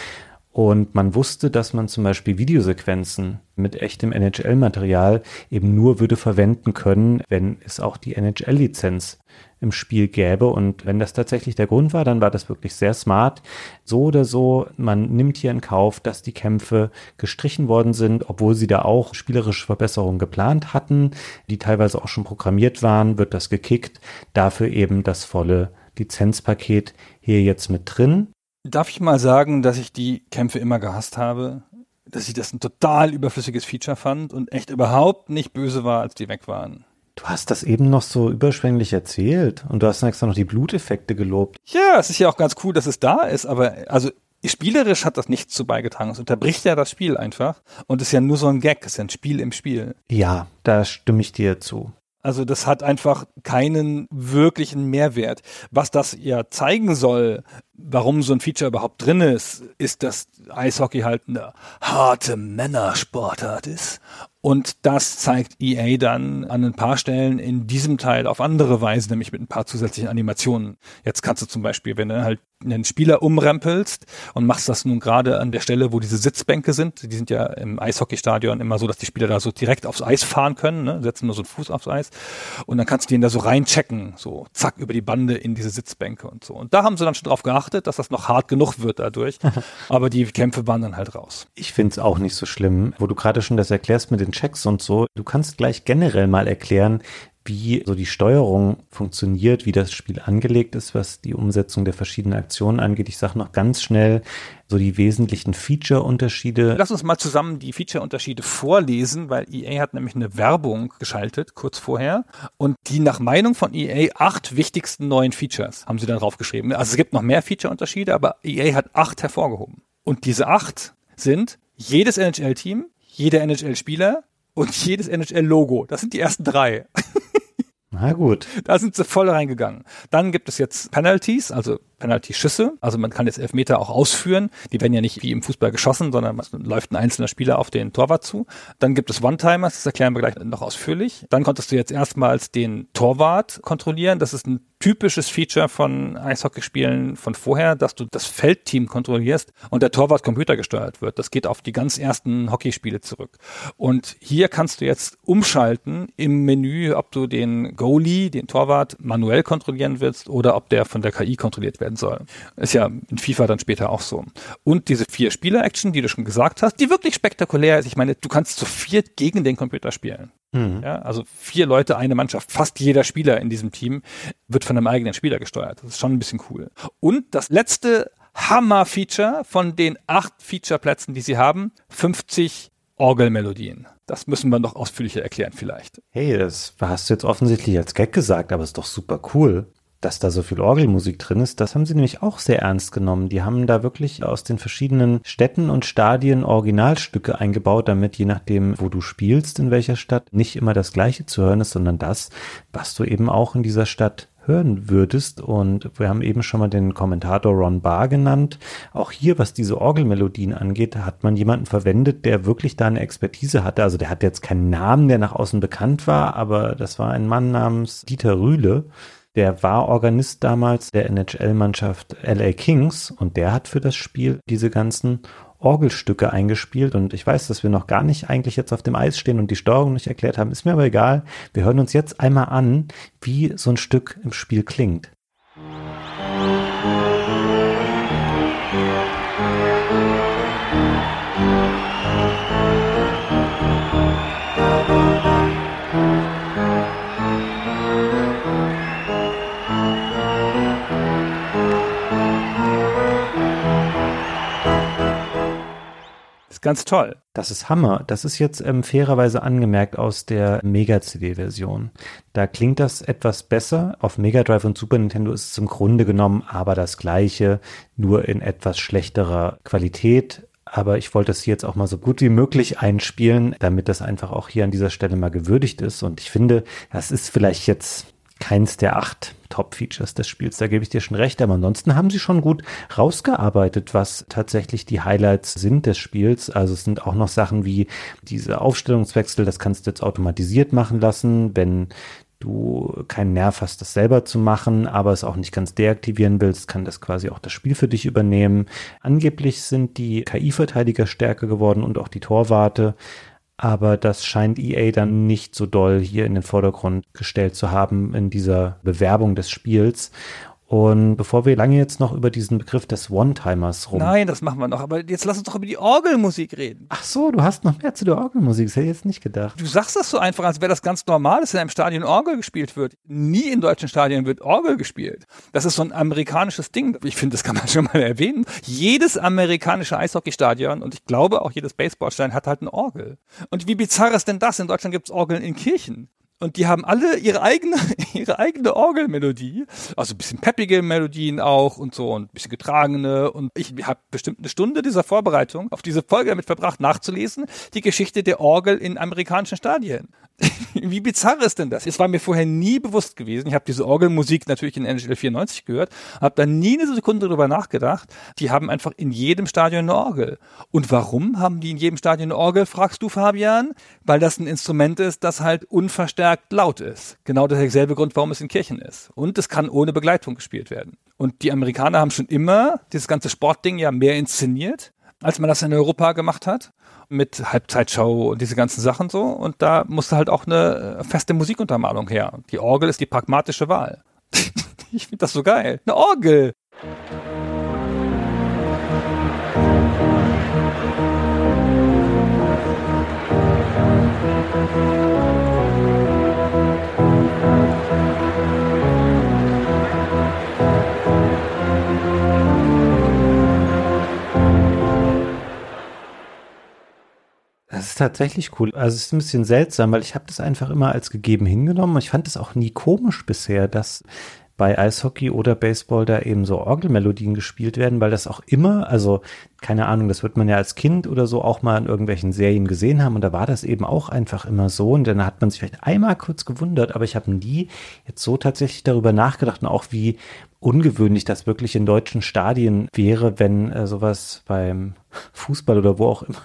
Speaker 2: Und man wusste, dass man zum Beispiel Videosequenzen mit echtem NHL-Material eben nur würde verwenden können, wenn es auch die NHL-Lizenz im Spiel gäbe. Und wenn das tatsächlich der Grund war, dann war das wirklich sehr smart. So oder so, man nimmt hier in Kauf, dass die Kämpfe gestrichen worden sind, obwohl sie da auch spielerische Verbesserungen geplant hatten, die teilweise auch schon programmiert waren, wird das gekickt. Dafür eben das volle Lizenzpaket hier jetzt mit drin.
Speaker 1: Darf ich mal sagen, dass ich die Kämpfe immer gehasst habe? Dass ich das ein total überflüssiges Feature fand und echt überhaupt nicht böse war, als die weg waren.
Speaker 2: Du hast das eben noch so überschwänglich erzählt und du hast extra noch die Bluteffekte gelobt.
Speaker 1: Ja, es ist ja auch ganz cool, dass es da ist, aber also spielerisch hat das nichts zu beigetragen. Es unterbricht ja das Spiel einfach und ist ja nur so ein Gag, es ist ja ein Spiel im Spiel.
Speaker 2: Ja, da stimme ich dir zu.
Speaker 1: Also das hat einfach keinen wirklichen Mehrwert. Was das ja zeigen soll, warum so ein Feature überhaupt drin ist, ist, dass Eishockey halt eine harte Männersportart ist. Und das zeigt EA dann an ein paar Stellen in diesem Teil auf andere Weise, nämlich mit ein paar zusätzlichen Animationen. Jetzt kannst du zum Beispiel, wenn du halt einen Spieler umrempelst und machst das nun gerade an der Stelle, wo diese Sitzbänke sind, die sind ja im Eishockeystadion immer so, dass die Spieler da so direkt aufs Eis fahren können, ne? setzen nur so einen Fuß aufs Eis und dann kannst du den da so reinchecken, so zack über die Bande in diese Sitzbänke und so. Und da haben sie dann schon drauf geachtet, dass das noch hart genug wird dadurch, aber die Kämpfe waren dann halt raus.
Speaker 2: Ich finde es auch nicht so schlimm, wo du gerade schon das erklärst mit den Checks und so. Du kannst gleich generell mal erklären, wie so die Steuerung funktioniert, wie das Spiel angelegt ist, was die Umsetzung der verschiedenen Aktionen angeht. Ich sage noch ganz schnell so die wesentlichen Feature-Unterschiede.
Speaker 1: Lass uns mal zusammen die Feature-Unterschiede vorlesen, weil EA hat nämlich eine Werbung geschaltet kurz vorher und die nach Meinung von EA acht wichtigsten neuen Features haben sie dann draufgeschrieben. Also es gibt noch mehr Feature-Unterschiede, aber EA hat acht hervorgehoben. Und diese acht sind jedes NHL-Team, jeder NHL-Spieler und jedes NHL-Logo. Das sind die ersten drei.
Speaker 2: Na gut.
Speaker 1: Da sind sie voll reingegangen. Dann gibt es jetzt Penalties, also Penalty-Schüsse. Also man kann jetzt Elfmeter auch ausführen. Die werden ja nicht wie im Fußball geschossen, sondern es läuft ein einzelner Spieler auf den Torwart zu. Dann gibt es One-Timers, das erklären wir gleich noch ausführlich. Dann konntest du jetzt erstmals den Torwart kontrollieren. Das ist ein typisches Feature von Eishockeyspielen von vorher, dass du das Feldteam kontrollierst und der Torwart computergesteuert wird. Das geht auf die ganz ersten Hockeyspiele zurück. Und hier kannst du jetzt umschalten im Menü, ob du den Goalie, den Torwart manuell kontrollieren willst oder ob der von der KI kontrolliert werden soll. Ist ja in FIFA dann später auch so. Und diese vier Spieler-Action, die du schon gesagt hast, die wirklich spektakulär ist. Ich meine, du kannst zu viert gegen den Computer spielen. Mhm. Ja, also vier Leute, eine Mannschaft. Fast jeder Spieler in diesem Team wird von einem eigenen Spieler gesteuert. Das ist schon ein bisschen cool. Und das letzte Hammer-Feature von den acht Feature-Plätzen, die sie haben, 50 Orgelmelodien. Das müssen wir noch ausführlicher erklären vielleicht.
Speaker 2: Hey, das hast du jetzt offensichtlich als Gag gesagt, aber ist doch super cool dass da so viel Orgelmusik drin ist, das haben sie nämlich auch sehr ernst genommen. Die haben da wirklich aus den verschiedenen Städten und Stadien Originalstücke eingebaut, damit je nachdem, wo du spielst, in welcher Stadt, nicht immer das gleiche zu hören ist, sondern das, was du eben auch in dieser Stadt hören würdest. Und wir haben eben schon mal den Kommentator Ron Barr genannt. Auch hier, was diese Orgelmelodien angeht, hat man jemanden verwendet, der wirklich da eine Expertise hatte. Also der hat jetzt keinen Namen, der nach außen bekannt war, aber das war ein Mann namens Dieter Rühle der war Organist damals der NHL-Mannschaft LA Kings und der hat für das Spiel diese ganzen Orgelstücke eingespielt und ich weiß, dass wir noch gar nicht eigentlich jetzt auf dem Eis stehen und die Steuerung nicht erklärt haben, ist mir aber egal. Wir hören uns jetzt einmal an, wie so ein Stück im Spiel klingt.
Speaker 1: Ganz toll.
Speaker 2: Das ist Hammer. Das ist jetzt ähm, fairerweise angemerkt aus der Mega-CD-Version. Da klingt das etwas besser. Auf Mega Drive und Super Nintendo ist es im Grunde genommen aber das gleiche, nur in etwas schlechterer Qualität. Aber ich wollte es hier jetzt auch mal so gut wie möglich einspielen, damit das einfach auch hier an dieser Stelle mal gewürdigt ist. Und ich finde, das ist vielleicht jetzt keins der acht Top-Features des Spiels. Da gebe ich dir schon recht. Aber ansonsten haben sie schon gut rausgearbeitet, was tatsächlich die Highlights sind des Spiels. Also es sind auch noch Sachen wie diese Aufstellungswechsel. Das kannst du jetzt automatisiert machen lassen, wenn du keinen Nerv hast, das selber zu machen, aber es auch nicht ganz deaktivieren willst, kann das quasi auch das Spiel für dich übernehmen. Angeblich sind die KI-Verteidiger stärker geworden und auch die Torwarte aber das scheint EA dann nicht so doll hier in den Vordergrund gestellt zu haben in dieser Bewerbung des Spiels. Und bevor wir lange jetzt noch über diesen Begriff des One-Timers rum.
Speaker 1: Nein, das machen wir noch. Aber jetzt lass uns doch über die Orgelmusik reden.
Speaker 2: Ach so, du hast noch mehr zu der Orgelmusik. Das hätte ich jetzt nicht gedacht.
Speaker 1: Du sagst das so einfach, als wäre das ganz normal, dass in einem Stadion Orgel gespielt wird. Nie in deutschen Stadien wird Orgel gespielt. Das ist so ein amerikanisches Ding. Ich finde, das kann man schon mal erwähnen. Jedes amerikanische Eishockeystadion und ich glaube auch jedes Baseballstadion hat halt eine Orgel. Und wie bizarr ist denn das? In Deutschland gibt es Orgeln in Kirchen. Und die haben alle ihre eigene, ihre eigene Orgelmelodie. Also ein bisschen peppige Melodien auch und so und ein bisschen getragene. Und ich habe bestimmt eine Stunde dieser Vorbereitung auf diese Folge damit verbracht, nachzulesen, die Geschichte der Orgel in amerikanischen Stadien. Wie bizarr ist denn das? Es war mir vorher nie bewusst gewesen. Ich habe diese Orgelmusik natürlich in NHL 94 gehört, habe da nie eine Sekunde drüber nachgedacht. Die haben einfach in jedem Stadion eine Orgel. Und warum haben die in jedem Stadion eine Orgel, fragst du Fabian? Weil das ein Instrument ist, das halt unverstärkt laut ist. Genau derselbe Grund, warum es in Kirchen ist. Und es kann ohne Begleitung gespielt werden. Und die Amerikaner haben schon immer dieses ganze Sportding ja mehr inszeniert, als man das in Europa gemacht hat mit Halbzeitshow und diese ganzen Sachen so. Und da musste halt auch eine äh, feste Musikuntermalung her. Die Orgel ist die pragmatische Wahl. ich finde das so geil. Eine Orgel.
Speaker 2: Das ist tatsächlich cool. Also es ist ein bisschen seltsam, weil ich habe das einfach immer als gegeben hingenommen und ich fand es auch nie komisch bisher, dass bei Eishockey oder Baseball da eben so Orgelmelodien gespielt werden, weil das auch immer, also keine Ahnung, das wird man ja als Kind oder so auch mal in irgendwelchen Serien gesehen haben und da war das eben auch einfach immer so und dann hat man sich vielleicht einmal kurz gewundert, aber ich habe nie jetzt so tatsächlich darüber nachgedacht und auch wie ungewöhnlich das wirklich in deutschen Stadien wäre, wenn äh, sowas beim Fußball oder wo auch immer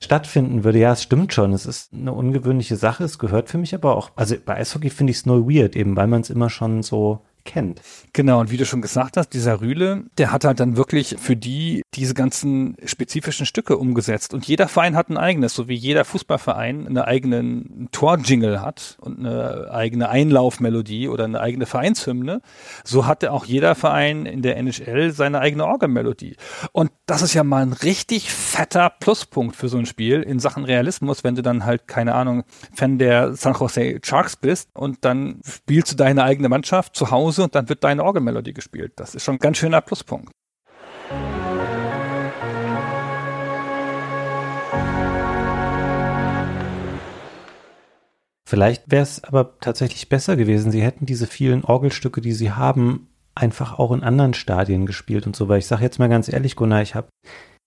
Speaker 2: stattfinden würde. Ja, es stimmt schon. Es ist eine ungewöhnliche Sache. Es gehört für mich aber auch, also bei Eishockey finde ich es nur weird, eben weil man es immer schon so kennt.
Speaker 1: Genau, und wie du schon gesagt hast, dieser Rühle, der hat halt dann wirklich für die diese ganzen spezifischen Stücke umgesetzt. Und jeder Verein hat ein eigenes, so wie jeder Fußballverein einen eigenen Torjingle hat und eine eigene Einlaufmelodie oder eine eigene Vereinshymne. So hatte auch jeder Verein in der NHL seine eigene Orgelmelodie. Und das ist ja mal ein richtig fetter Pluspunkt für so ein Spiel in Sachen Realismus, wenn du dann halt, keine Ahnung, Fan der San Jose Sharks bist und dann spielst du deine eigene Mannschaft zu Hause Pause und dann wird deine Orgelmelodie gespielt. Das ist schon ein ganz schöner Pluspunkt.
Speaker 2: Vielleicht wäre es aber tatsächlich besser gewesen. Sie hätten diese vielen Orgelstücke, die sie haben, einfach auch in anderen Stadien gespielt und so. Weil ich sage jetzt mal ganz ehrlich, Gunnar, ich habe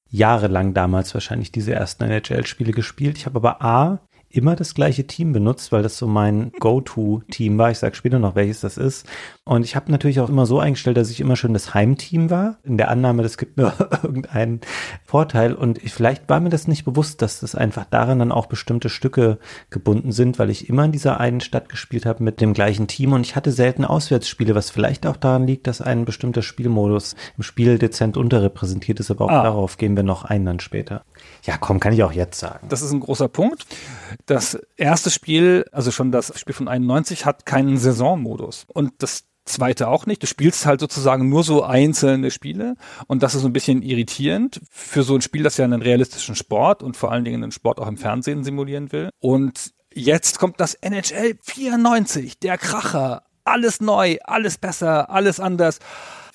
Speaker 2: jahrelang damals wahrscheinlich diese ersten NHL-Spiele gespielt. Ich habe aber A, immer das gleiche Team benutzt, weil das so mein Go-To-Team war. Ich sage später noch, welches das ist. Und ich habe natürlich auch immer so eingestellt, dass ich immer schon das Heimteam war, in der Annahme, das gibt mir irgendeinen Vorteil. Und ich, vielleicht war mir das nicht bewusst, dass das einfach daran dann auch bestimmte Stücke gebunden sind, weil ich immer in dieser einen Stadt gespielt habe mit dem gleichen Team und ich hatte selten Auswärtsspiele, was vielleicht auch daran liegt, dass ein bestimmter Spielmodus im Spiel dezent unterrepräsentiert ist, aber auch ah. darauf gehen wir noch ein dann später. Ja, komm, kann ich auch jetzt sagen.
Speaker 1: Das ist ein großer Punkt. Das erste Spiel, also schon das Spiel von 91, hat keinen Saisonmodus. Und das zweite auch nicht. Du spielst halt sozusagen nur so einzelne Spiele und das ist so ein bisschen irritierend für so ein Spiel, das ja einen realistischen Sport und vor allen Dingen einen Sport auch im Fernsehen simulieren will. Und jetzt kommt das NHL 94, der Kracher. Alles neu, alles besser, alles anders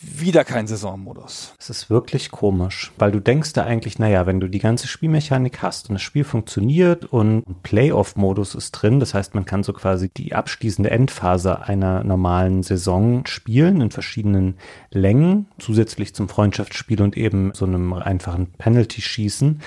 Speaker 1: wieder kein Saisonmodus.
Speaker 2: Es ist wirklich komisch, weil du denkst da eigentlich, naja, wenn du die ganze Spielmechanik hast und das Spiel funktioniert und Playoff-Modus ist drin, das heißt, man kann so quasi die abschließende Endphase einer normalen Saison spielen in verschiedenen Längen, zusätzlich zum Freundschaftsspiel und eben so einem einfachen Penalty-Schießen.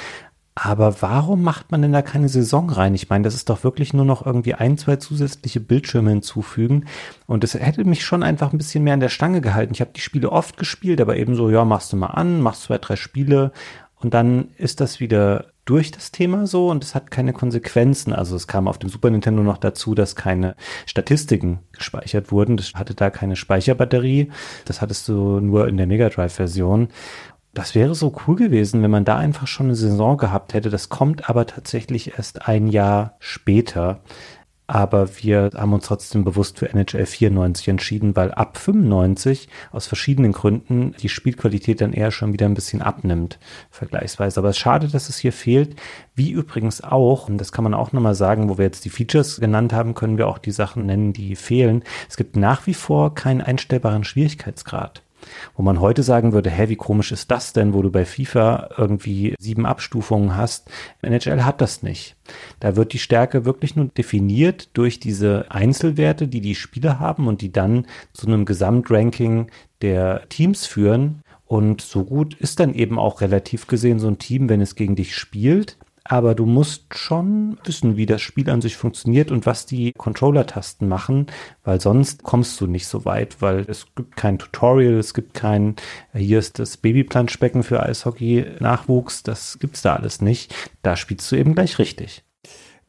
Speaker 2: Aber warum macht man denn da keine Saison rein? Ich meine, das ist doch wirklich nur noch irgendwie ein, zwei zusätzliche Bildschirme hinzufügen. Und das hätte mich schon einfach ein bisschen mehr an der Stange gehalten. Ich habe die Spiele oft gespielt, aber eben so, ja, machst du mal an, machst zwei, drei Spiele und dann ist das wieder durch das Thema so und es hat keine Konsequenzen. Also es kam auf dem Super Nintendo noch dazu, dass keine Statistiken gespeichert wurden. Das hatte da keine Speicherbatterie. Das hattest du nur in der Mega Drive Version. Das wäre so cool gewesen, wenn man da einfach schon eine Saison gehabt hätte. Das kommt aber tatsächlich erst ein Jahr später. Aber wir haben uns trotzdem bewusst für NHL 94 entschieden, weil ab 95 aus verschiedenen Gründen die Spielqualität dann eher schon wieder ein bisschen abnimmt, vergleichsweise. Aber es ist schade, dass es hier fehlt. Wie übrigens auch, und das kann man auch nochmal sagen, wo wir jetzt die Features genannt haben, können wir auch die Sachen nennen, die fehlen. Es gibt nach wie vor keinen einstellbaren Schwierigkeitsgrad. Wo man heute sagen würde, hä, wie komisch ist das denn, wo du bei FIFA irgendwie sieben Abstufungen hast. NHL hat das nicht. Da wird die Stärke wirklich nur definiert durch diese Einzelwerte, die die Spieler haben und die dann zu einem Gesamtranking der Teams führen. Und so gut ist dann eben auch relativ gesehen so ein Team, wenn es gegen dich spielt. Aber du musst schon wissen, wie das Spiel an sich funktioniert und was die Controller-Tasten machen, weil sonst kommst du nicht so weit, weil es gibt kein Tutorial, es gibt kein, hier ist das Babyplanschbecken für Eishockey-Nachwuchs, das gibt's da alles nicht. Da spielst du eben gleich richtig.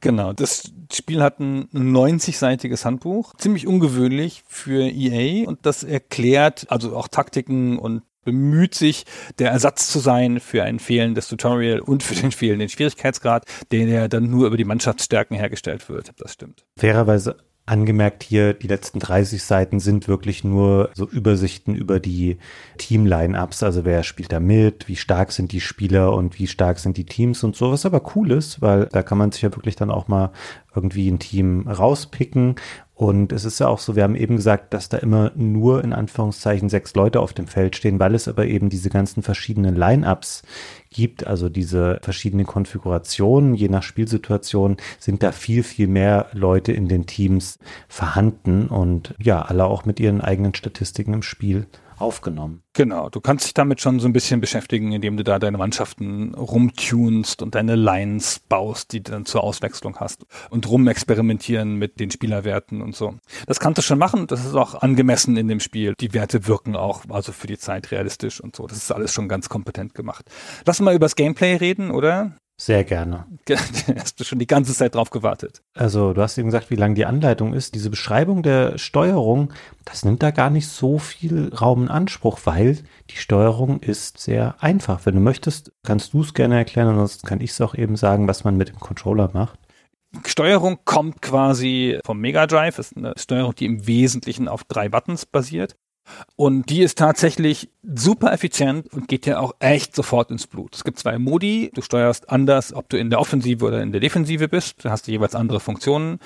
Speaker 1: Genau, das Spiel hat ein 90-seitiges Handbuch, ziemlich ungewöhnlich für EA und das erklärt also auch Taktiken und bemüht sich, der Ersatz zu sein für ein fehlendes Tutorial und für den fehlenden Schwierigkeitsgrad, den ja dann nur über die Mannschaftsstärken hergestellt wird. Das stimmt.
Speaker 2: Fairerweise angemerkt hier, die letzten 30 Seiten sind wirklich nur so Übersichten über die Team-Line-Ups, also wer spielt da mit, wie stark sind die Spieler und wie stark sind die Teams und so, was aber cool ist, weil da kann man sich ja wirklich dann auch mal irgendwie ein Team rauspicken. Und es ist ja auch so, wir haben eben gesagt, dass da immer nur in Anführungszeichen sechs Leute auf dem Feld stehen, weil es aber eben diese ganzen verschiedenen Line-ups gibt, also diese verschiedenen Konfigurationen, je nach Spielsituation sind da viel, viel mehr Leute in den Teams vorhanden. Und ja, alle auch mit ihren eigenen Statistiken im Spiel aufgenommen.
Speaker 1: Genau, du kannst dich damit schon so ein bisschen beschäftigen, indem du da deine Mannschaften rumtunst und deine Lines baust, die du dann zur Auswechslung hast und rumexperimentieren mit den Spielerwerten und so. Das kannst du schon machen, das ist auch angemessen in dem Spiel. Die Werte wirken auch also für die Zeit realistisch und so. Das ist alles schon ganz kompetent gemacht. Lass mal über das Gameplay reden, oder?
Speaker 2: Sehr gerne.
Speaker 1: Hast du schon die ganze Zeit drauf gewartet.
Speaker 2: Also, du hast eben gesagt, wie lang die Anleitung ist. Diese Beschreibung der Steuerung, das nimmt da gar nicht so viel Raum in Anspruch, weil die Steuerung ist sehr einfach. Wenn du möchtest, kannst du es gerne erklären, ansonsten kann ich es auch eben sagen, was man mit dem Controller macht.
Speaker 1: Steuerung kommt quasi vom Mega Drive, ist eine Steuerung, die im Wesentlichen auf drei Buttons basiert. Und die ist tatsächlich super effizient und geht ja auch echt sofort ins Blut. Es gibt zwei Modi. Du steuerst anders, ob du in der Offensive oder in der Defensive bist. Da hast du jeweils andere Funktionen.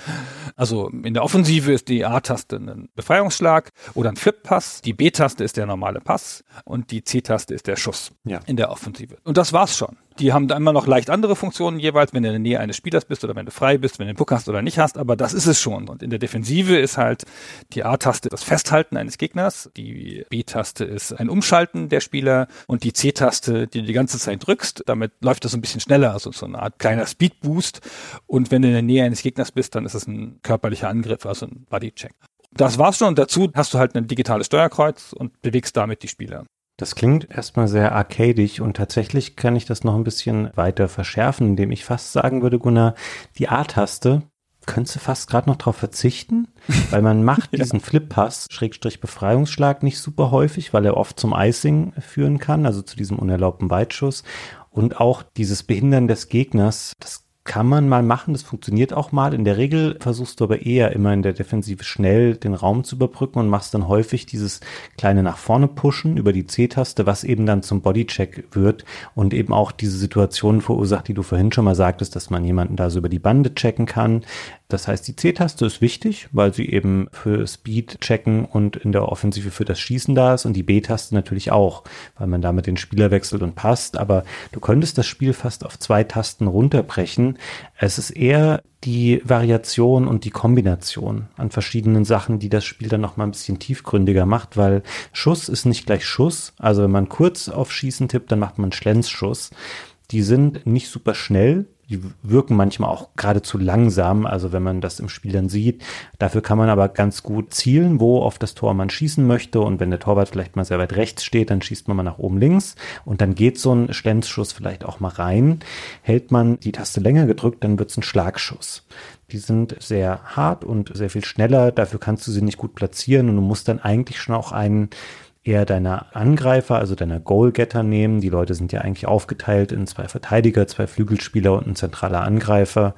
Speaker 1: Also in der Offensive ist die A-Taste ein Befreiungsschlag oder ein Flip-Pass. Die B-Taste ist der normale Pass und die C-Taste ist der Schuss ja. in der Offensive. Und das war's schon. Die haben da immer noch leicht andere Funktionen jeweils, wenn du in der Nähe eines Spielers bist oder wenn du frei bist, wenn du den Puck hast oder nicht hast, aber das ist es schon. Und in der Defensive ist halt die A-Taste das Festhalten eines Gegners, die B-Taste ist ein Umschalten der Spieler und die C-Taste, die du die ganze Zeit drückst, damit läuft das ein bisschen schneller, also so eine Art kleiner Speed-Boost. Und wenn du in der Nähe eines Gegners bist, dann ist es ein körperlicher Angriff, also ein Body-Check. Das war's schon und dazu hast du halt ein digitales Steuerkreuz und bewegst damit die Spieler.
Speaker 2: Das klingt erstmal sehr arcadisch und tatsächlich kann ich das noch ein bisschen weiter verschärfen, indem ich fast sagen würde, Gunnar, die A-Taste könntest du fast gerade noch drauf verzichten, weil man macht diesen Flip-Pass, Schrägstrich Befreiungsschlag nicht super häufig, weil er oft zum Icing führen kann, also zu diesem unerlaubten Weitschuss. Und auch dieses Behindern des Gegners, das kann man mal machen, das funktioniert auch mal. In der Regel versuchst du aber eher immer in der Defensive schnell den Raum zu überbrücken und machst dann häufig dieses kleine nach vorne pushen über die C-Taste, was eben dann zum Bodycheck wird und eben auch diese Situationen verursacht, die du vorhin schon mal sagtest, dass man jemanden da so über die Bande checken kann. Das heißt, die C-Taste ist wichtig, weil sie eben für Speed checken und in der Offensive für das Schießen da ist und die B-Taste natürlich auch, weil man damit den Spieler wechselt und passt. Aber du könntest das Spiel fast auf zwei Tasten runterbrechen. Es ist eher die Variation und die Kombination an verschiedenen Sachen, die das Spiel dann noch mal ein bisschen tiefgründiger macht, weil Schuss ist nicht gleich Schuss. Also wenn man kurz auf Schießen tippt, dann macht man Schlenzschuss. Die sind nicht super schnell, die wirken manchmal auch geradezu langsam, also wenn man das im Spiel dann sieht. Dafür kann man aber ganz gut zielen, wo auf das Tor man schießen möchte. Und wenn der Torwart vielleicht mal sehr weit rechts steht, dann schießt man mal nach oben links. Und dann geht so ein Schlenzschuss vielleicht auch mal rein. Hält man die Taste länger gedrückt, dann wird es ein Schlagschuss. Die sind sehr hart und sehr viel schneller. Dafür kannst du sie nicht gut platzieren und du musst dann eigentlich schon auch einen eher deiner Angreifer, also deiner Goalgetter nehmen. Die Leute sind ja eigentlich aufgeteilt in zwei Verteidiger, zwei Flügelspieler und ein zentraler Angreifer.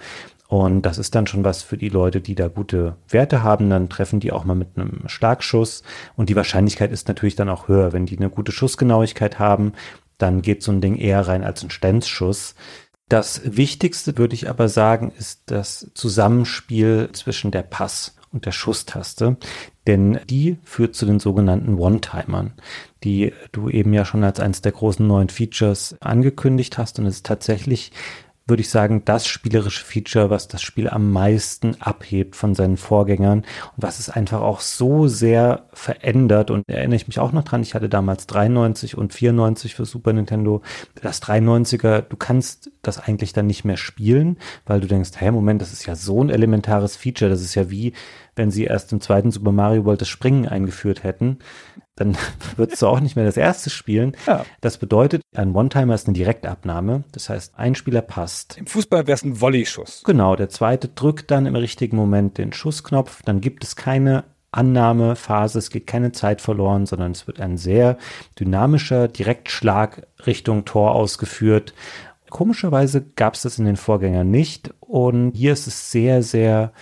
Speaker 2: Und das ist dann schon was für die Leute, die da gute Werte haben. Dann treffen die auch mal mit einem Schlagschuss. Und die Wahrscheinlichkeit ist natürlich dann auch höher. Wenn die eine gute Schussgenauigkeit haben, dann geht so ein Ding eher rein als ein Stenzschuss. Das Wichtigste, würde ich aber sagen, ist das Zusammenspiel zwischen der Pass und der Schusstaste, denn die führt zu den sogenannten One-Timern, die du eben ja schon als eines der großen neuen Features angekündigt hast. Und es ist tatsächlich würde ich sagen, das spielerische Feature, was das Spiel am meisten abhebt von seinen Vorgängern und was es einfach auch so sehr verändert. Und erinnere ich mich auch noch dran, ich hatte damals 93 und 94 für Super Nintendo. Das 93er, du kannst das eigentlich dann nicht mehr spielen, weil du denkst, hey, Moment, das ist ja so ein elementares Feature, das ist ja wie, wenn sie erst im zweiten Super Mario World das Springen eingeführt hätten dann würdest du auch nicht mehr das erste spielen. Ja. Das bedeutet, ein One-Timer ist eine Direktabnahme. Das heißt, ein Spieler passt.
Speaker 1: Im Fußball wäre es ein Volley-Schuss.
Speaker 2: Genau, der zweite drückt dann im richtigen Moment den Schussknopf. Dann gibt es keine Annahmephase, es geht keine Zeit verloren, sondern es wird ein sehr dynamischer Direktschlag Richtung Tor ausgeführt. Komischerweise gab es das in den Vorgängern nicht und hier ist es sehr, sehr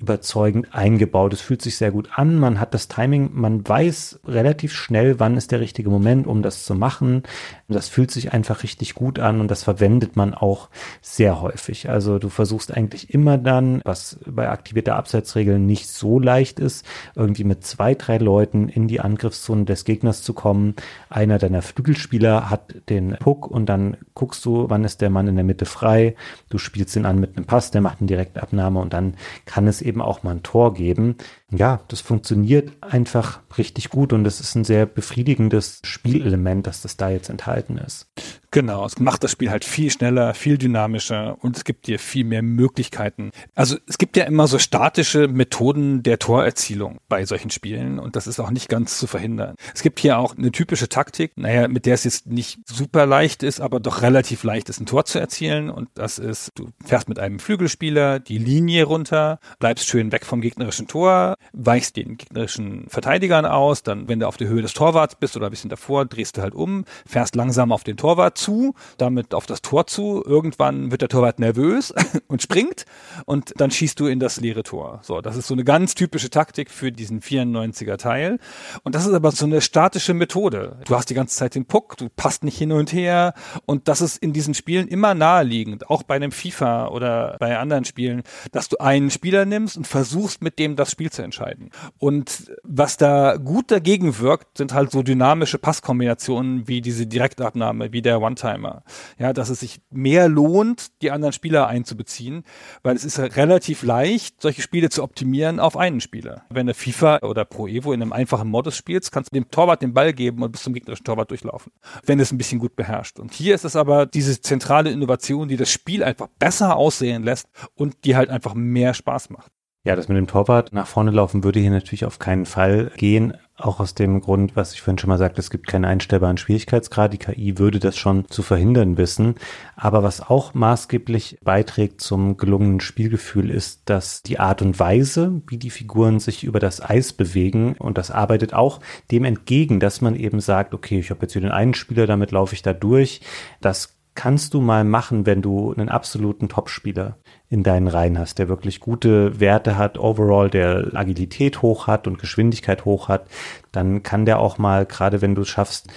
Speaker 2: überzeugend eingebaut. Es fühlt sich sehr gut an. Man hat das Timing, man weiß relativ schnell, wann ist der richtige Moment, um das zu machen. Das fühlt sich einfach richtig gut an und das verwendet man auch sehr häufig. Also du versuchst eigentlich immer dann, was bei aktivierter Abseitsregeln nicht so leicht ist, irgendwie mit zwei, drei Leuten in die Angriffszone des Gegners zu kommen. Einer deiner Flügelspieler hat den Puck und dann guckst du, wann ist der Mann in der Mitte frei. Du spielst ihn an mit einem Pass, der macht eine Direktabnahme und dann kann es eben auch mal ein Tor geben. Ja, das funktioniert einfach richtig gut und es ist ein sehr befriedigendes Spielelement, dass das da jetzt enthalten ist.
Speaker 1: Genau, es macht das Spiel halt viel schneller, viel dynamischer und es gibt dir viel mehr Möglichkeiten. Also es gibt ja immer so statische Methoden der Torerzielung bei solchen Spielen und das ist auch nicht ganz zu verhindern. Es gibt hier auch eine typische Taktik, naja, mit der es jetzt nicht super leicht ist, aber doch relativ leicht ist, ein Tor zu erzielen und das ist, du fährst mit einem Flügelspieler die Linie runter, bleibst schön weg vom gegnerischen Tor, weichst den gegnerischen Verteidigern aus, dann, wenn du auf der Höhe des Torwarts bist oder ein bisschen davor, drehst du halt um, fährst langsam auf den Torwart zu, damit auf das Tor zu. Irgendwann wird der Torwart nervös und springt und dann schießt du in das leere Tor. So, das ist so eine ganz typische Taktik für diesen 94er Teil. Und das ist aber so eine statische Methode. Du hast die ganze Zeit den Puck, du passt nicht hin und her und das ist in diesen Spielen immer naheliegend, auch bei einem FIFA oder bei anderen Spielen, dass du einen Spieler nimmst und versuchst mit dem das Spiel zu entscheiden. Und was da gut dagegen wirkt, sind halt so dynamische Passkombinationen wie diese Direktabnahme, wie der One-Timer. Ja, dass es sich mehr lohnt, die anderen Spieler einzubeziehen, weil es ist relativ leicht, solche Spiele zu optimieren auf einen Spieler. Wenn du FIFA oder Pro Evo in einem einfachen Modus spielst, kannst du dem Torwart den Ball geben und bis zum gegnerischen Torwart durchlaufen, wenn es ein bisschen gut beherrscht. Und hier ist es aber diese zentrale Innovation, die das Spiel einfach besser aussehen lässt und die halt einfach mehr Spaß macht.
Speaker 2: Ja, das mit dem Torwart nach vorne laufen würde hier natürlich auf keinen Fall gehen. Auch aus dem Grund, was ich vorhin schon mal sagte, es gibt keinen einstellbaren Schwierigkeitsgrad. Die KI würde das schon zu verhindern wissen. Aber was auch maßgeblich beiträgt zum gelungenen Spielgefühl ist, dass die Art und Weise, wie die Figuren sich über das Eis bewegen, und das arbeitet auch dem entgegen, dass man eben sagt, okay, ich habe jetzt hier den einen Spieler, damit laufe ich da durch. Das kannst du mal machen, wenn du einen absoluten Topspieler in deinen Reihen hast, der wirklich gute Werte hat, overall, der Agilität hoch hat und Geschwindigkeit hoch hat, dann kann der auch mal, gerade wenn du es schaffst,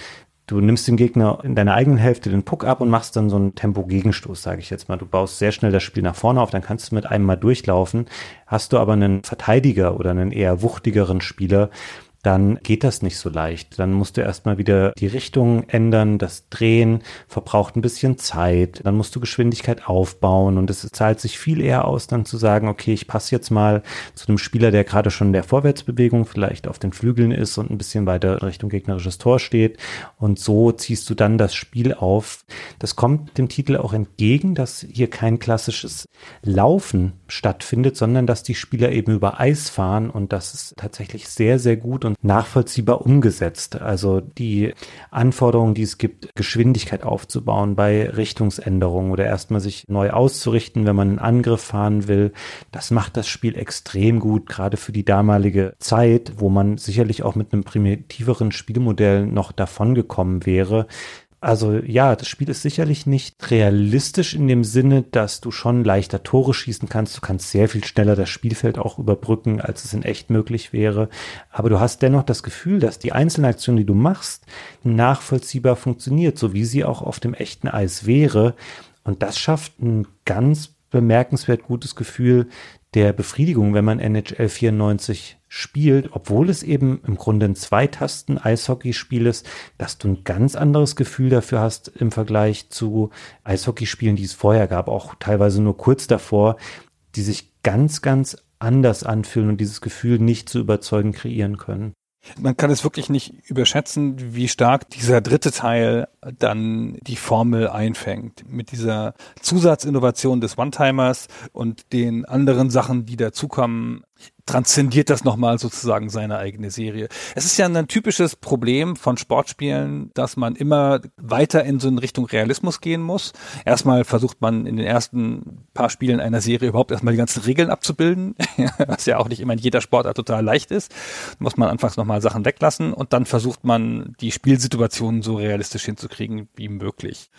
Speaker 2: du nimmst dem Gegner in deiner eigenen Hälfte den Puck ab und machst dann so einen Tempo-Gegenstoß, sage ich jetzt mal. Du baust sehr schnell das Spiel nach vorne auf, dann kannst du mit einem mal durchlaufen. Hast du aber einen Verteidiger oder einen eher wuchtigeren Spieler, dann geht das nicht so leicht. Dann musst du erstmal wieder die Richtung ändern, das Drehen verbraucht ein bisschen Zeit, dann musst du Geschwindigkeit aufbauen und es zahlt sich viel eher aus, dann zu sagen, okay, ich passe jetzt mal zu einem Spieler, der gerade schon in der Vorwärtsbewegung vielleicht auf den Flügeln ist und ein bisschen weiter Richtung gegnerisches Tor steht und so ziehst du dann das Spiel auf. Das kommt dem Titel auch entgegen, dass hier kein klassisches Laufen stattfindet, sondern dass die Spieler eben über Eis fahren und das ist tatsächlich sehr, sehr gut und nachvollziehbar umgesetzt. Also die Anforderungen, die es gibt, Geschwindigkeit aufzubauen bei Richtungsänderungen oder erstmal sich neu auszurichten, wenn man einen Angriff fahren will, das macht das Spiel extrem gut, gerade für die damalige Zeit, wo man sicherlich auch mit einem primitiveren Spielmodell noch davongekommen wäre. Also ja, das Spiel ist sicherlich nicht realistisch in dem Sinne, dass du schon leichter Tore schießen kannst. Du kannst sehr viel schneller das Spielfeld auch überbrücken, als es in echt möglich wäre. Aber du hast dennoch das Gefühl, dass die einzelne Aktion, die du machst, nachvollziehbar funktioniert, so wie sie auch auf dem echten Eis wäre. Und das schafft ein ganz bemerkenswert gutes Gefühl, der Befriedigung, wenn man NHL 94 spielt, obwohl es eben im Grunde ein Zweitasten-Eishockeyspiel ist, dass du ein ganz anderes Gefühl dafür hast im Vergleich zu Eishockeyspielen, die es vorher gab, auch teilweise nur kurz davor, die sich ganz, ganz anders anfühlen und dieses Gefühl nicht zu überzeugen kreieren können.
Speaker 1: Man kann es wirklich nicht überschätzen, wie stark dieser dritte Teil dann die Formel einfängt. Mit dieser Zusatzinnovation des One-Timers und den anderen Sachen, die dazukommen transzendiert das nochmal sozusagen seine eigene Serie. Es ist ja ein typisches Problem von Sportspielen, dass man immer weiter in so eine Richtung Realismus gehen muss. Erstmal versucht man in den ersten paar Spielen einer Serie überhaupt erstmal die ganzen Regeln abzubilden, was ja auch nicht immer in jeder Sportart total leicht ist. Da muss man anfangs nochmal Sachen weglassen und dann versucht man die Spielsituationen so realistisch hinzukriegen wie möglich.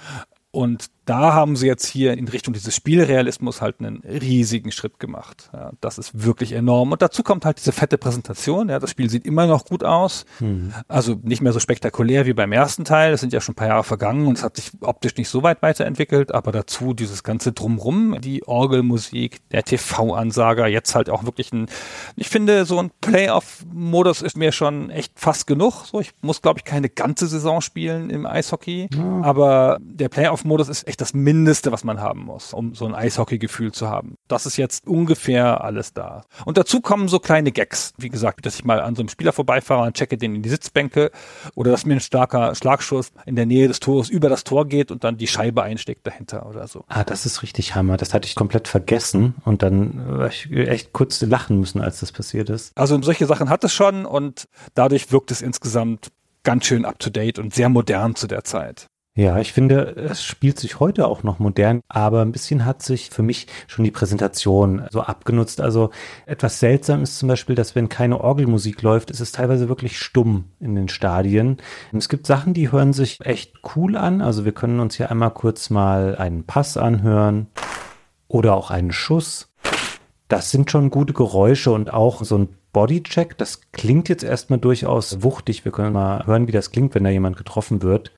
Speaker 1: Und da haben sie jetzt hier in Richtung dieses Spielrealismus halt einen riesigen Schritt gemacht. Ja, das ist wirklich enorm. Und dazu kommt halt diese fette Präsentation. Ja, das Spiel sieht immer noch gut aus. Mhm. Also nicht mehr so spektakulär wie beim ersten Teil. Es sind ja schon ein paar Jahre vergangen und es hat sich optisch nicht so weit weiterentwickelt. Aber dazu dieses ganze Drumrum, die Orgelmusik, der TV-Ansager, jetzt halt auch wirklich ein, ich finde, so ein Playoff-Modus ist mir schon echt fast genug. So, ich muss, glaube ich, keine ganze Saison spielen im Eishockey. Ja. Aber der Playoff-Modus ist echt echt das Mindeste, was man haben muss, um so ein Eishockey-Gefühl zu haben. Das ist jetzt ungefähr alles da. Und dazu kommen so kleine Gags. Wie gesagt, dass ich mal an so einem Spieler vorbeifahre und checke den in die Sitzbänke oder dass mir ein starker Schlagschuss in der Nähe des Tores über das Tor geht und dann die Scheibe einsteckt dahinter oder so.
Speaker 2: Ah, das ist richtig Hammer. Das hatte ich komplett vergessen und dann war ich echt kurz lachen müssen, als das passiert ist.
Speaker 1: Also solche Sachen hat es schon und dadurch wirkt es insgesamt ganz schön up to date und sehr modern zu der Zeit.
Speaker 2: Ja, ich finde, es spielt sich heute auch noch modern, aber ein bisschen hat sich für mich schon die Präsentation so abgenutzt. Also etwas seltsam ist zum Beispiel, dass wenn keine Orgelmusik läuft, ist es teilweise wirklich stumm in den Stadien. Es gibt Sachen, die hören sich echt cool an. Also wir können uns hier einmal kurz mal einen Pass anhören oder auch einen Schuss. Das sind schon gute Geräusche und auch so ein Bodycheck. Das klingt jetzt erstmal durchaus wuchtig. Wir können mal hören, wie das klingt, wenn da jemand getroffen wird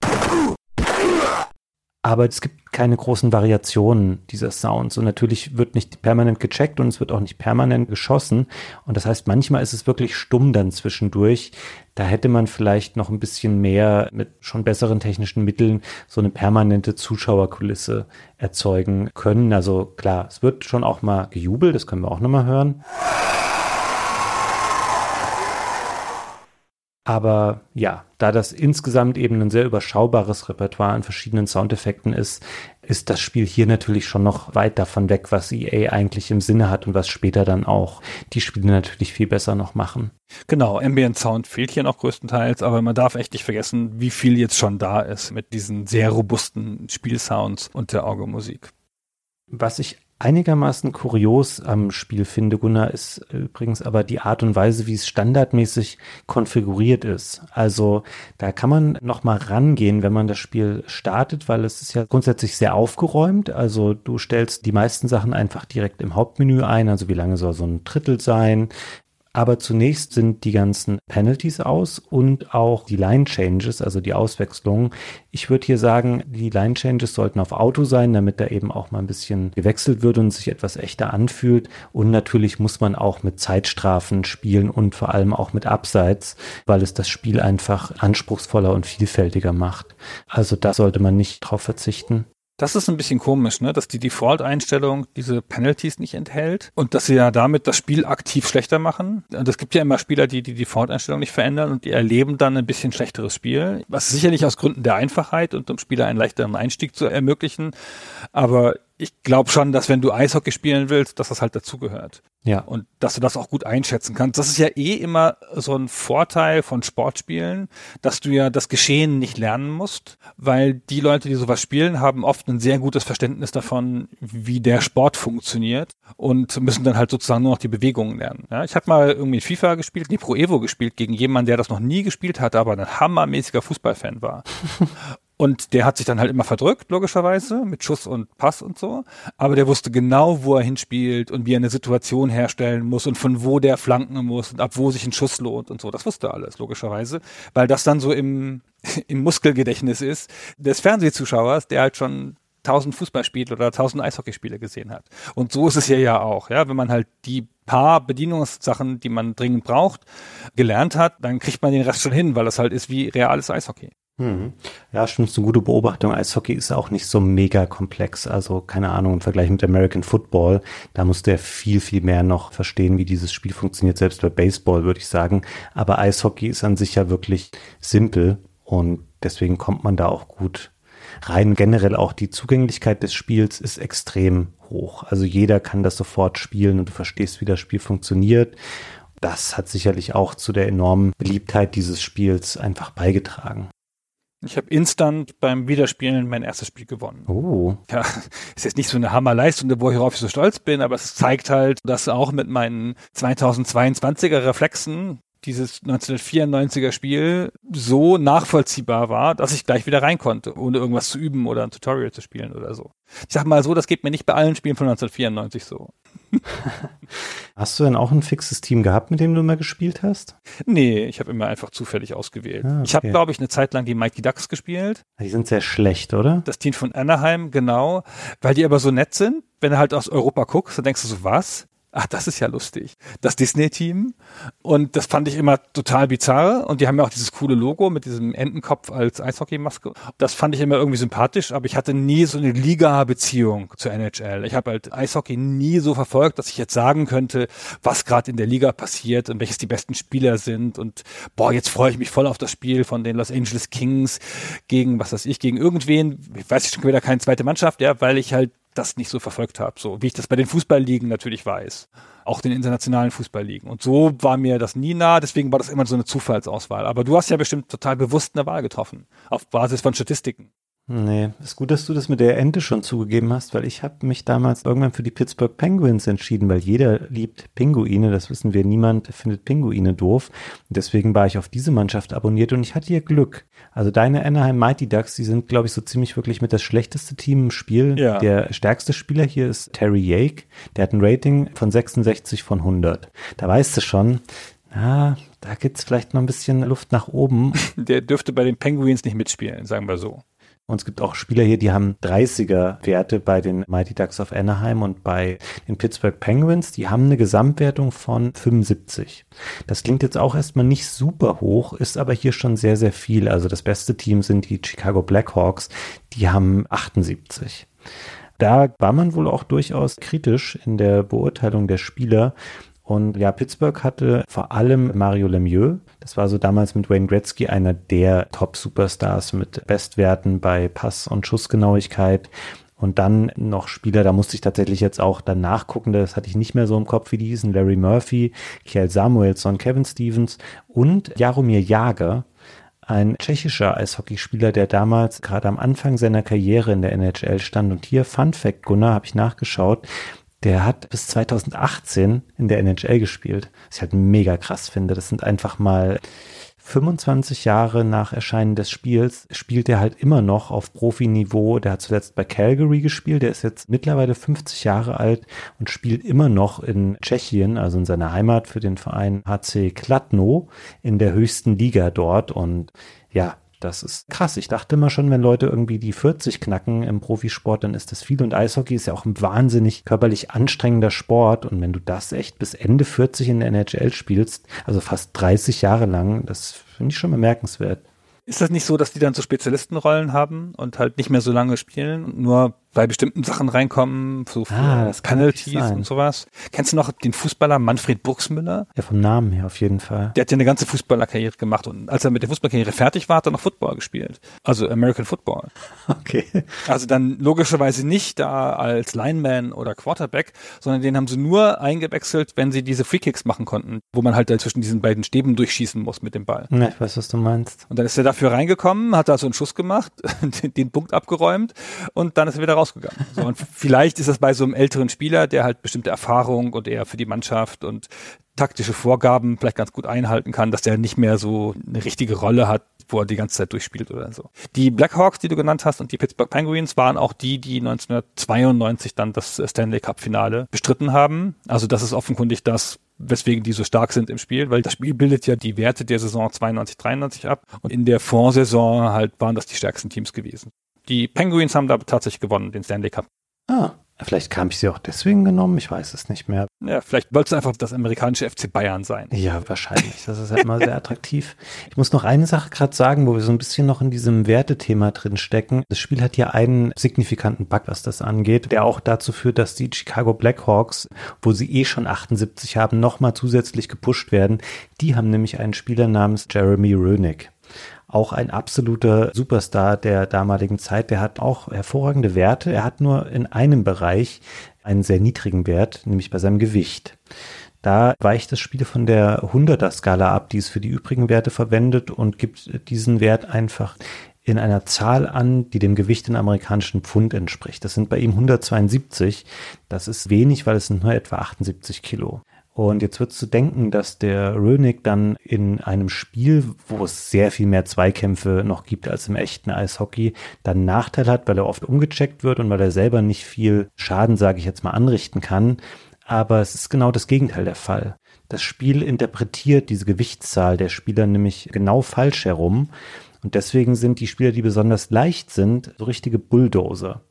Speaker 2: aber es gibt keine großen Variationen dieser Sounds und natürlich wird nicht permanent gecheckt und es wird auch nicht permanent geschossen und das heißt, manchmal ist es wirklich stumm dann zwischendurch. Da hätte man vielleicht noch ein bisschen mehr mit schon besseren technischen Mitteln so eine permanente Zuschauerkulisse erzeugen können. Also klar, es wird schon auch mal gejubelt, das können wir auch nochmal hören. Aber ja, da das insgesamt eben ein sehr überschaubares Repertoire an verschiedenen Soundeffekten ist, ist das Spiel hier natürlich schon noch weit davon weg, was EA eigentlich im Sinne hat und was später dann auch die Spiele natürlich viel besser noch machen.
Speaker 1: Genau, Ambient Sound fehlt hier noch größtenteils, aber man darf echt nicht vergessen, wie viel jetzt schon da ist mit diesen sehr robusten Spielsounds und der Orgelmusik.
Speaker 2: Was ich einigermaßen kurios am Spiel finde, Gunnar, ist übrigens aber die Art und Weise, wie es standardmäßig konfiguriert ist. Also da kann man noch mal rangehen, wenn man das Spiel startet, weil es ist ja grundsätzlich sehr aufgeräumt. Also du stellst die meisten Sachen einfach direkt im Hauptmenü ein. Also wie lange soll so ein Drittel sein? Aber zunächst sind die ganzen Penalties aus und auch die Line Changes, also die Auswechslungen. Ich würde hier sagen, die Line Changes sollten auf Auto sein, damit da eben auch mal ein bisschen gewechselt wird und sich etwas echter anfühlt. Und natürlich muss man auch mit Zeitstrafen spielen und vor allem auch mit Abseits, weil es das Spiel einfach anspruchsvoller und vielfältiger macht. Also da sollte man nicht drauf verzichten.
Speaker 1: Das ist ein bisschen komisch, ne? dass die Default-Einstellung diese Penalties nicht enthält und dass sie ja damit das Spiel aktiv schlechter machen. Und es gibt ja immer Spieler, die die Default-Einstellung nicht verändern und die erleben dann ein bisschen schlechteres Spiel. Was sicherlich aus Gründen der Einfachheit und um Spieler einen leichteren Einstieg zu ermöglichen. Aber ich glaube schon, dass wenn du Eishockey spielen willst, dass das halt dazugehört.
Speaker 2: Ja.
Speaker 1: Und dass du das auch gut einschätzen kannst. Das ist ja eh immer so ein Vorteil von Sportspielen, dass du ja das Geschehen nicht lernen musst, weil die Leute, die sowas spielen, haben oft ein sehr gutes Verständnis davon, wie der Sport funktioniert und müssen dann halt sozusagen nur noch die Bewegungen lernen. Ja, ich habe mal irgendwie FIFA gespielt, die Pro Evo gespielt gegen jemanden, der das noch nie gespielt hat, aber ein hammermäßiger Fußballfan war. Und der hat sich dann halt immer verdrückt, logischerweise, mit Schuss und Pass und so. Aber der wusste genau, wo er hinspielt und wie er eine Situation herstellen muss und von wo der flanken muss und ab wo sich ein Schuss lohnt und so. Das wusste alles, logischerweise. Weil das dann so im, im Muskelgedächtnis ist des Fernsehzuschauers, der halt schon tausend Fußballspiele oder tausend Eishockeyspiele gesehen hat. Und so ist es hier ja auch, ja. Wenn man halt die paar Bedienungssachen, die man dringend braucht, gelernt hat, dann kriegt man den Rest schon hin, weil das halt ist wie reales Eishockey.
Speaker 2: Hm. Ja, stimmt, ist eine gute Beobachtung. Eishockey ist auch nicht so mega komplex. Also, keine Ahnung, im Vergleich mit American Football, da musst du ja viel, viel mehr noch verstehen, wie dieses Spiel funktioniert, selbst bei Baseball, würde ich sagen. Aber Eishockey ist an sich ja wirklich simpel und deswegen kommt man da auch gut rein. Generell auch die Zugänglichkeit des Spiels ist extrem hoch. Also jeder kann das sofort spielen und du verstehst, wie das Spiel funktioniert. Das hat sicherlich auch zu der enormen Beliebtheit dieses Spiels einfach beigetragen.
Speaker 1: Ich habe instant beim Wiederspielen mein erstes Spiel gewonnen.
Speaker 2: Oh.
Speaker 1: Ja, ist jetzt nicht so eine Hammerleistung, worauf ich so stolz bin, aber es zeigt halt, dass auch mit meinen 2022er Reflexen dieses 1994er Spiel so nachvollziehbar war, dass ich gleich wieder rein konnte, ohne irgendwas zu üben oder ein Tutorial zu spielen oder so. Ich sag mal so, das geht mir nicht bei allen Spielen von 1994 so.
Speaker 2: Hast du denn auch ein fixes Team gehabt, mit dem du immer gespielt hast?
Speaker 1: Nee, ich habe immer einfach zufällig ausgewählt. Ah, okay. Ich habe, glaube ich, eine Zeit lang die Mighty Ducks gespielt.
Speaker 2: Die sind sehr schlecht, oder?
Speaker 1: Das Team von Anaheim, genau. Weil die aber so nett sind. Wenn du halt aus Europa guckst, dann denkst du so, was? Ach, das ist ja lustig. Das Disney-Team. Und das fand ich immer total bizarr. Und die haben ja auch dieses coole Logo mit diesem Entenkopf als Eishockeymaske. Das fand ich immer irgendwie sympathisch, aber ich hatte nie so eine Liga-Beziehung zur NHL. Ich habe halt Eishockey nie so verfolgt, dass ich jetzt sagen könnte, was gerade in der Liga passiert und welches die besten Spieler sind. Und boah, jetzt freue ich mich voll auf das Spiel von den Los Angeles Kings gegen, was weiß ich, gegen irgendwen. Ich weiß schon wieder keine zweite Mannschaft, ja, weil ich halt das nicht so verfolgt habe, so wie ich das bei den Fußballligen natürlich weiß, auch den internationalen Fußballligen. Und so war mir das nie nah, deswegen war das immer so eine Zufallsauswahl. Aber du hast ja bestimmt total bewusst eine Wahl getroffen, auf Basis von Statistiken.
Speaker 2: Nee, ist gut, dass du das mit der Ente schon zugegeben hast, weil ich habe mich damals irgendwann für die Pittsburgh Penguins entschieden, weil jeder liebt Pinguine, das wissen wir, niemand findet Pinguine doof. Und deswegen war ich auf diese Mannschaft abonniert und ich hatte hier Glück. Also deine Anaheim Mighty Ducks, die sind, glaube ich, so ziemlich wirklich mit das schlechteste Team im Spiel. Ja. Der stärkste Spieler hier ist Terry Yake, der hat ein Rating von 66 von 100. Da weißt du schon, na, da gibt's vielleicht noch ein bisschen Luft nach oben.
Speaker 1: Der dürfte bei den Penguins nicht mitspielen, sagen wir so.
Speaker 2: Und es gibt auch Spieler hier, die haben 30er Werte bei den Mighty Ducks of Anaheim und bei den Pittsburgh Penguins. Die haben eine Gesamtwertung von 75. Das klingt jetzt auch erstmal nicht super hoch, ist aber hier schon sehr, sehr viel. Also das beste Team sind die Chicago Blackhawks. Die haben 78. Da war man wohl auch durchaus kritisch in der Beurteilung der Spieler. Und ja, Pittsburgh hatte vor allem Mario Lemieux. Das war so damals mit Wayne Gretzky einer der Top-Superstars mit Bestwerten bei Pass- und Schussgenauigkeit. Und dann noch Spieler, da musste ich tatsächlich jetzt auch dann nachgucken, das hatte ich nicht mehr so im Kopf, wie die hießen. Larry Murphy, Kjell Samuelsson, Kevin Stevens und Jaromir Jager, ein tschechischer Eishockeyspieler, der damals gerade am Anfang seiner Karriere in der NHL stand. Und hier, Fun Fact, Gunnar, habe ich nachgeschaut, der hat bis 2018 in der NHL gespielt. Was ich halt mega krass finde. Das sind einfach mal 25 Jahre nach Erscheinen des Spiels spielt er halt immer noch auf Profiniveau. Der hat zuletzt bei Calgary gespielt. Der ist jetzt mittlerweile 50 Jahre alt und spielt immer noch in Tschechien, also in seiner Heimat für den Verein HC Kladno in der höchsten Liga dort. Und ja, das ist krass. Ich dachte immer schon, wenn Leute irgendwie die 40 knacken im Profisport, dann ist das viel. Und Eishockey ist ja auch ein wahnsinnig körperlich anstrengender Sport. Und wenn du das echt bis Ende 40 in der NHL spielst, also fast 30 Jahre lang, das finde ich schon bemerkenswert.
Speaker 1: Ist das nicht so, dass die dann so Spezialistenrollen haben und halt nicht mehr so lange spielen nur bei bestimmten Sachen reinkommen, so
Speaker 2: ah, das
Speaker 1: Penalties und sowas. Kennst du noch den Fußballer Manfred Burgsmüller?
Speaker 2: Ja, vom Namen her auf jeden Fall.
Speaker 1: Der hat ja eine ganze Fußballerkarriere gemacht und als er mit der Fußballerkarriere fertig war, hat er noch Football gespielt. Also American Football.
Speaker 2: Okay.
Speaker 1: Also dann logischerweise nicht da als Lineman oder Quarterback, sondern den haben sie nur eingewechselt, wenn sie diese Freekicks machen konnten, wo man halt zwischen diesen beiden Stäben durchschießen muss mit dem Ball.
Speaker 2: Ja, ich weiß, was du meinst.
Speaker 1: Und dann ist er dafür reingekommen, hat da so einen Schuss gemacht, den Punkt abgeräumt und dann ist er wieder raus rausgegangen. So, und vielleicht ist das bei so einem älteren Spieler, der halt bestimmte Erfahrung und eher für die Mannschaft und taktische Vorgaben vielleicht ganz gut einhalten kann, dass der nicht mehr so eine richtige Rolle hat, wo er die ganze Zeit durchspielt oder so. Die Blackhawks, die du genannt hast, und die Pittsburgh Penguins waren auch die, die 1992 dann das Stanley Cup Finale bestritten haben. Also das ist offenkundig das, weswegen die so stark sind im Spiel, weil das Spiel bildet ja die Werte der Saison 92, 93 ab und in der Vorsaison halt waren das die stärksten Teams gewesen. Die Penguins haben da tatsächlich gewonnen, den Stanley Cup.
Speaker 2: Ah, vielleicht kam ich sie auch deswegen genommen, ich weiß es nicht mehr.
Speaker 1: Ja, vielleicht wolltest du einfach das amerikanische FC Bayern sein.
Speaker 2: Ja, wahrscheinlich. Das ist ja immer sehr attraktiv. Ich muss noch eine Sache gerade sagen, wo wir so ein bisschen noch in diesem Wertethema drin stecken. Das Spiel hat hier einen signifikanten Bug, was das angeht, der auch dazu führt, dass die Chicago Blackhawks, wo sie eh schon 78 haben, nochmal zusätzlich gepusht werden. Die haben nämlich einen Spieler namens Jeremy Roenick auch ein absoluter Superstar der damaligen Zeit. Der hat auch hervorragende Werte. Er hat nur in einem Bereich einen sehr niedrigen Wert, nämlich bei seinem Gewicht. Da weicht das Spiel von der 100er-Skala ab, die es für die übrigen Werte verwendet und gibt diesen Wert einfach in einer Zahl an, die dem Gewicht in amerikanischen Pfund entspricht. Das sind bei ihm 172. Das ist wenig, weil es sind nur etwa 78 Kilo. Und jetzt wird zu denken, dass der Rönig dann in einem Spiel, wo es sehr viel mehr Zweikämpfe noch gibt als im echten Eishockey, dann Nachteil hat, weil er oft umgecheckt wird und weil er selber nicht viel Schaden, sage ich jetzt mal, anrichten kann. Aber es ist genau das Gegenteil der Fall. Das Spiel interpretiert diese Gewichtszahl der Spieler nämlich genau falsch herum. Und deswegen sind die Spieler, die besonders leicht sind, so richtige Bulldozer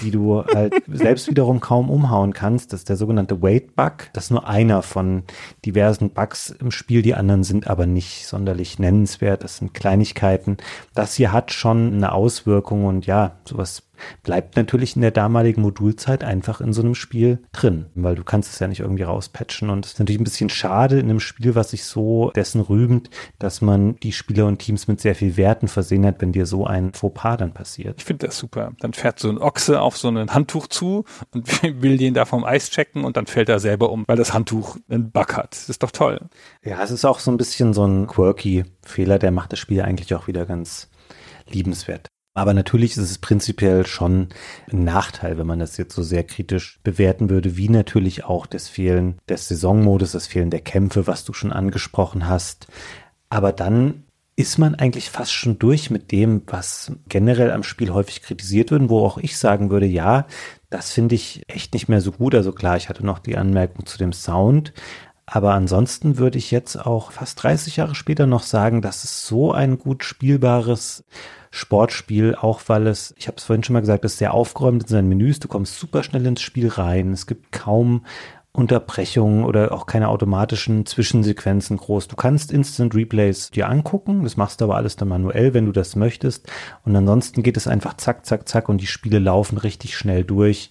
Speaker 2: die du halt selbst wiederum kaum umhauen kannst. Das ist der sogenannte Weight Bug. Das ist nur einer von diversen Bugs im Spiel. Die anderen sind aber nicht sonderlich nennenswert. Das sind Kleinigkeiten. Das hier hat schon eine Auswirkung und ja, sowas bleibt natürlich in der damaligen Modulzeit einfach in so einem Spiel drin, weil du kannst es ja nicht irgendwie rauspatchen und es ist natürlich ein bisschen schade in einem Spiel, was sich so dessen rühmt, dass man die Spieler und Teams mit sehr viel Werten versehen hat, wenn dir so ein Fauxpas dann passiert.
Speaker 1: Ich finde das super. Dann fährt so ein Ochse auf so ein Handtuch zu und will den da vom Eis checken und dann fällt er selber um, weil das Handtuch einen Bug hat. Das ist doch toll.
Speaker 2: Ja, es ist auch so ein bisschen so ein quirky Fehler, der macht das Spiel eigentlich auch wieder ganz liebenswert. Aber natürlich ist es prinzipiell schon ein Nachteil, wenn man das jetzt so sehr kritisch bewerten würde, wie natürlich auch das Fehlen des Saisonmodus, das Fehlen der Kämpfe, was du schon angesprochen hast. Aber dann ist man eigentlich fast schon durch mit dem, was generell am Spiel häufig kritisiert wird, wo auch ich sagen würde, ja, das finde ich echt nicht mehr so gut. Also klar, ich hatte noch die Anmerkung zu dem Sound, aber ansonsten würde ich jetzt auch fast 30 Jahre später noch sagen, dass es so ein gut spielbares Sportspiel, auch weil es, ich habe es vorhin schon mal gesagt, es ist sehr aufgeräumt in seinen Menüs. Du kommst super schnell ins Spiel rein. Es gibt kaum Unterbrechungen oder auch keine automatischen Zwischensequenzen groß. Du kannst Instant Replays dir angucken, das machst du aber alles dann manuell, wenn du das möchtest. Und ansonsten geht es einfach zack, zack, zack und die Spiele laufen richtig schnell durch.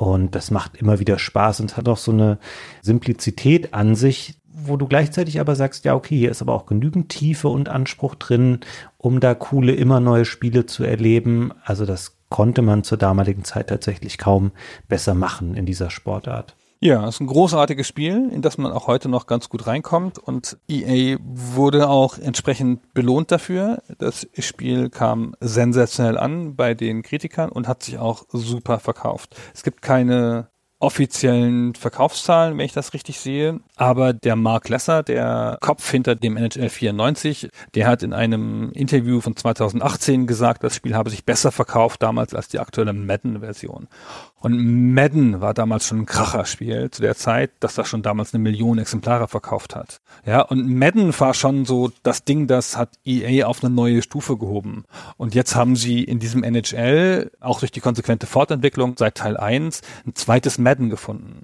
Speaker 2: Und das macht immer wieder Spaß und hat auch so eine Simplizität an sich, wo du gleichzeitig aber sagst, ja, okay, hier ist aber auch genügend Tiefe und Anspruch drin, um da coole, immer neue Spiele zu erleben. Also das konnte man zur damaligen Zeit tatsächlich kaum besser machen in dieser Sportart.
Speaker 1: Ja, es ist ein großartiges Spiel, in das man auch heute noch ganz gut reinkommt und EA wurde auch entsprechend belohnt dafür. Das Spiel kam sensationell an bei den Kritikern und hat sich auch super verkauft. Es gibt keine offiziellen Verkaufszahlen, wenn ich das richtig sehe. Aber der Mark Lesser, der Kopf hinter dem NHL 94, der hat in einem Interview von 2018 gesagt, das Spiel habe sich besser verkauft damals als die aktuelle Madden-Version. Und Madden war damals schon ein Kracherspiel zu der Zeit, dass das schon damals eine Million Exemplare verkauft hat. Ja, und Madden war schon so das Ding, das hat EA auf eine neue Stufe gehoben. Und jetzt haben sie in diesem NHL, auch durch die konsequente Fortentwicklung seit Teil 1, ein zweites Madden gefunden.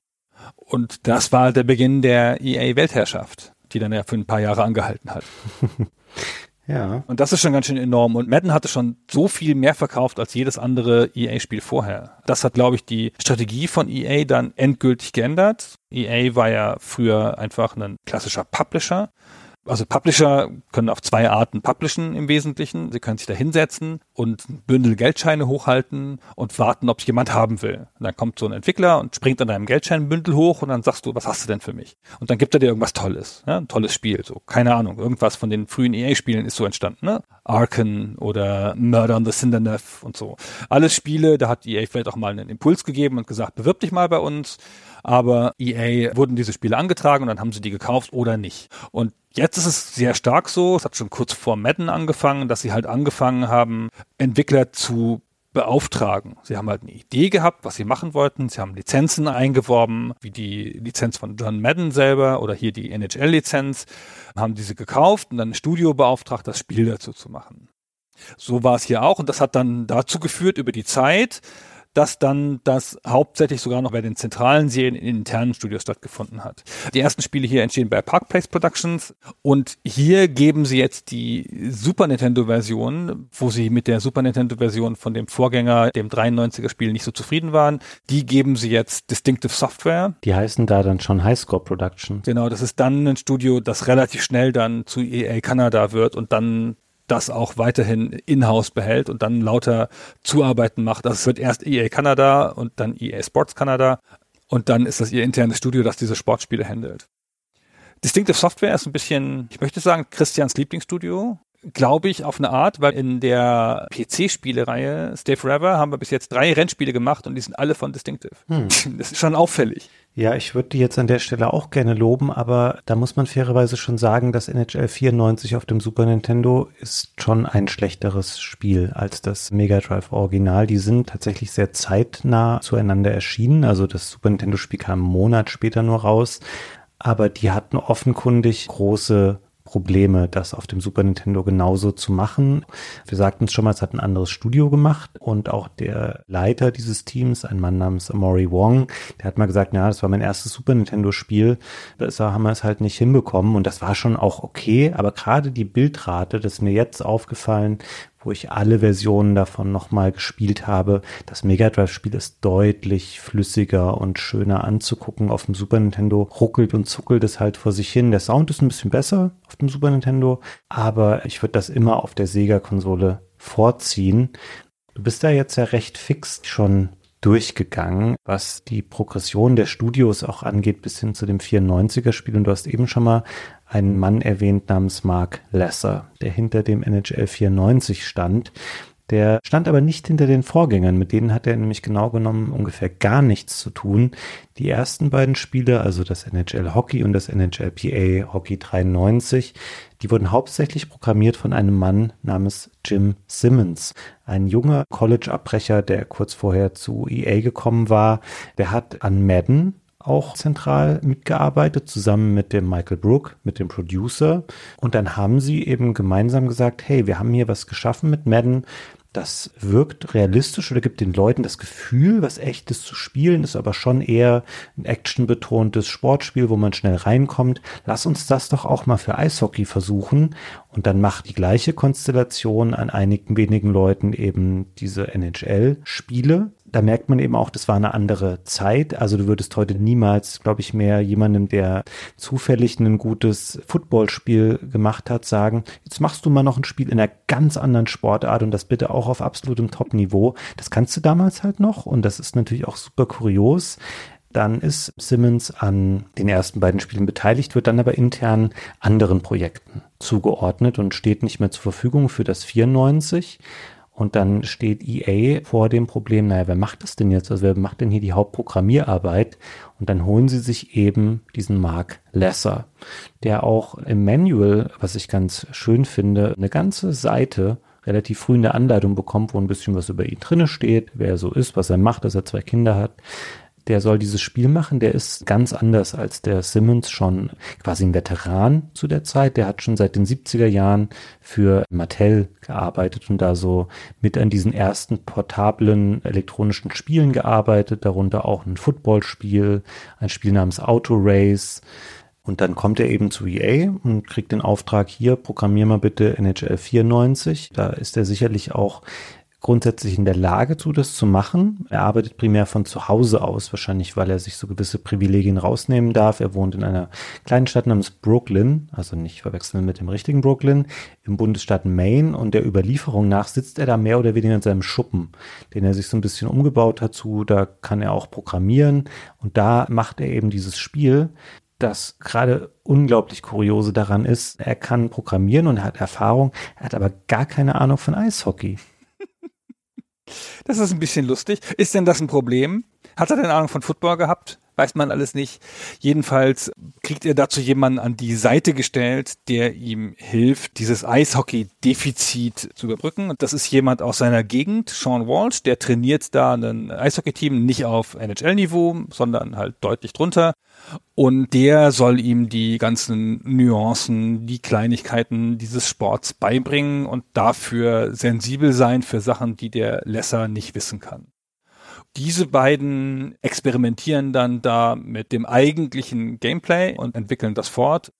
Speaker 1: Und das war der Beginn der EA-Weltherrschaft, die dann ja für ein paar Jahre angehalten hat. Ja. Und das ist schon ganz schön enorm. Und Madden hatte schon so viel mehr verkauft als jedes andere EA-Spiel vorher. Das hat, glaube ich, die Strategie von EA dann endgültig geändert. EA war ja früher einfach ein klassischer Publisher also Publisher können auf zwei Arten publishen im Wesentlichen. Sie können sich da hinsetzen und ein Bündel Geldscheine hochhalten und warten, ob es jemand haben will. Und dann kommt so ein Entwickler und springt an deinem Geldscheinbündel hoch und dann sagst du, was hast du denn für mich? Und dann gibt er dir irgendwas Tolles, ja? ein tolles Spiel, so keine Ahnung, irgendwas von den frühen EA-Spielen ist so entstanden, ne? Arken oder Murder on the Cinderneuf und so. Alles Spiele, da hat EA vielleicht auch mal einen Impuls gegeben und gesagt, bewirb dich mal bei uns aber EA wurden diese Spiele angetragen und dann haben sie die gekauft oder nicht. Und Jetzt ist es sehr stark so, es hat schon kurz vor Madden angefangen, dass sie halt angefangen haben, Entwickler zu beauftragen. Sie haben halt eine Idee gehabt, was sie machen wollten. Sie haben Lizenzen eingeworben, wie die Lizenz von John Madden selber oder hier die NHL-Lizenz, haben diese gekauft und dann ein Studio beauftragt, das Spiel dazu zu machen. So war es hier auch und das hat dann dazu geführt über die Zeit, dass dann das hauptsächlich sogar noch bei den zentralen Serien in internen Studios stattgefunden hat. Die ersten Spiele hier entstehen bei Park Place Productions und hier geben sie jetzt die Super Nintendo Version, wo sie mit der Super Nintendo Version von dem Vorgänger, dem 93er Spiel nicht so zufrieden waren. Die geben sie jetzt Distinctive Software.
Speaker 2: Die heißen da dann schon Highscore Productions.
Speaker 1: Genau, das ist dann ein Studio, das relativ schnell dann zu EA Canada wird und dann das auch weiterhin in-house behält und dann lauter Zuarbeiten macht. Das wird erst EA Canada und dann EA Sports Canada und dann ist das ihr internes Studio, das diese Sportspiele handelt. Distinctive Software ist ein bisschen, ich möchte sagen, Christians Lieblingsstudio. Glaube ich auf eine Art, weil in der PC-Spielereihe Stay Forever haben wir bis jetzt drei Rennspiele gemacht und die sind alle von Distinctive. Hm. Das ist schon auffällig.
Speaker 2: Ja, ich würde die jetzt an der Stelle auch gerne loben, aber da muss man fairerweise schon sagen, dass NHL 94 auf dem Super Nintendo ist schon ein schlechteres Spiel als das Mega Drive Original. Die sind tatsächlich sehr zeitnah zueinander erschienen. Also das Super Nintendo Spiel kam einen Monat später nur raus, aber die hatten offenkundig große Probleme, das auf dem Super Nintendo genauso zu machen. Wir sagten es schon mal, es hat ein anderes Studio gemacht und auch der Leiter dieses Teams, ein Mann namens Amori Wong, der hat mal gesagt, ja, das war mein erstes Super Nintendo Spiel, besser haben wir es halt nicht hinbekommen und das war schon auch okay, aber gerade die Bildrate, das ist mir jetzt aufgefallen, wo ich alle Versionen davon nochmal gespielt habe. Das Mega Drive-Spiel ist deutlich flüssiger und schöner anzugucken. Auf dem Super Nintendo ruckelt und zuckelt es halt vor sich hin. Der Sound ist ein bisschen besser auf dem Super Nintendo, aber ich würde das immer auf der Sega-Konsole vorziehen. Du bist da jetzt ja recht fix schon durchgegangen, was die Progression der Studios auch angeht, bis hin zu dem 94er Spiel. Und du hast eben schon mal einen Mann erwähnt namens Mark Lesser, der hinter dem NHL 94 stand. Der stand aber nicht hinter den Vorgängern, mit denen hat er nämlich genau genommen ungefähr gar nichts zu tun. Die ersten beiden Spiele, also das NHL Hockey und das NHL PA Hockey 93, die wurden hauptsächlich programmiert von einem Mann namens Jim Simmons, ein junger College-Abbrecher, der kurz vorher zu EA gekommen war. Der hat an Madden auch zentral mitgearbeitet, zusammen mit dem Michael Brook, mit dem Producer. Und dann haben sie eben gemeinsam gesagt, hey, wir haben hier was geschaffen mit Madden. Das wirkt realistisch oder gibt den Leuten das Gefühl, was echtes zu spielen, ist aber schon eher ein actionbetontes Sportspiel, wo man schnell reinkommt. Lass uns das doch auch mal für Eishockey versuchen. Und dann macht die gleiche Konstellation an einigen wenigen Leuten eben diese NHL-Spiele da merkt man eben auch, das war eine andere Zeit. Also du würdest heute niemals, glaube ich, mehr jemandem, der zufällig ein gutes Footballspiel gemacht hat, sagen, jetzt machst du mal noch ein Spiel in einer ganz anderen Sportart und das bitte auch auf absolutem Top-Niveau. Das kannst du damals halt noch und das ist natürlich auch super kurios. Dann ist Simmons an den ersten beiden Spielen beteiligt, wird dann aber intern anderen Projekten zugeordnet und steht nicht mehr zur Verfügung für das 94 und dann steht EA vor dem Problem, naja, wer macht das denn jetzt? Also wer macht denn hier die Hauptprogrammierarbeit? Und dann holen sie sich eben diesen Mark Lesser, der auch im Manual, was ich ganz schön finde, eine ganze Seite relativ früh in der Anleitung bekommt, wo ein bisschen was über ihn drinne steht, wer er so ist, was er macht, dass er zwei Kinder hat der soll dieses Spiel machen. Der ist ganz anders als der Simmons, schon quasi ein Veteran zu der Zeit. Der hat schon seit den 70er Jahren für Mattel gearbeitet und da so mit an diesen ersten portablen elektronischen Spielen gearbeitet, darunter auch ein Footballspiel, ein Spiel namens Auto Race. Und dann kommt er eben zu EA und kriegt den Auftrag hier, programmier mal bitte NHL 94. Da ist er sicherlich auch grundsätzlich in der Lage zu, das zu machen. Er arbeitet primär von zu Hause aus, wahrscheinlich weil er sich so gewisse Privilegien rausnehmen darf. Er wohnt in einer kleinen Stadt namens Brooklyn, also nicht verwechseln mit dem richtigen Brooklyn, im Bundesstaat Maine und der Überlieferung nach sitzt er da mehr oder weniger in seinem Schuppen, den er sich so ein bisschen umgebaut hat zu, da kann er auch programmieren und da macht er eben dieses Spiel, das gerade unglaublich kuriose daran ist, er kann programmieren und hat Erfahrung, er hat aber gar keine Ahnung von Eishockey.
Speaker 1: Das ist ein bisschen lustig. Ist denn das ein Problem? Hat er denn Ahnung von Football gehabt? weiß man alles nicht. Jedenfalls kriegt er dazu jemanden an die Seite gestellt, der ihm hilft, dieses Eishockey-Defizit zu überbrücken. Und das ist jemand aus seiner Gegend, Sean Walsh, der trainiert da ein Eishockey-Team nicht auf NHL-Niveau, sondern halt deutlich drunter. Und der soll ihm die ganzen Nuancen, die Kleinigkeiten dieses Sports beibringen und dafür sensibel sein für Sachen, die der Lesser nicht wissen kann diese beiden experimentieren dann da mit dem eigentlichen Gameplay und entwickeln das fort.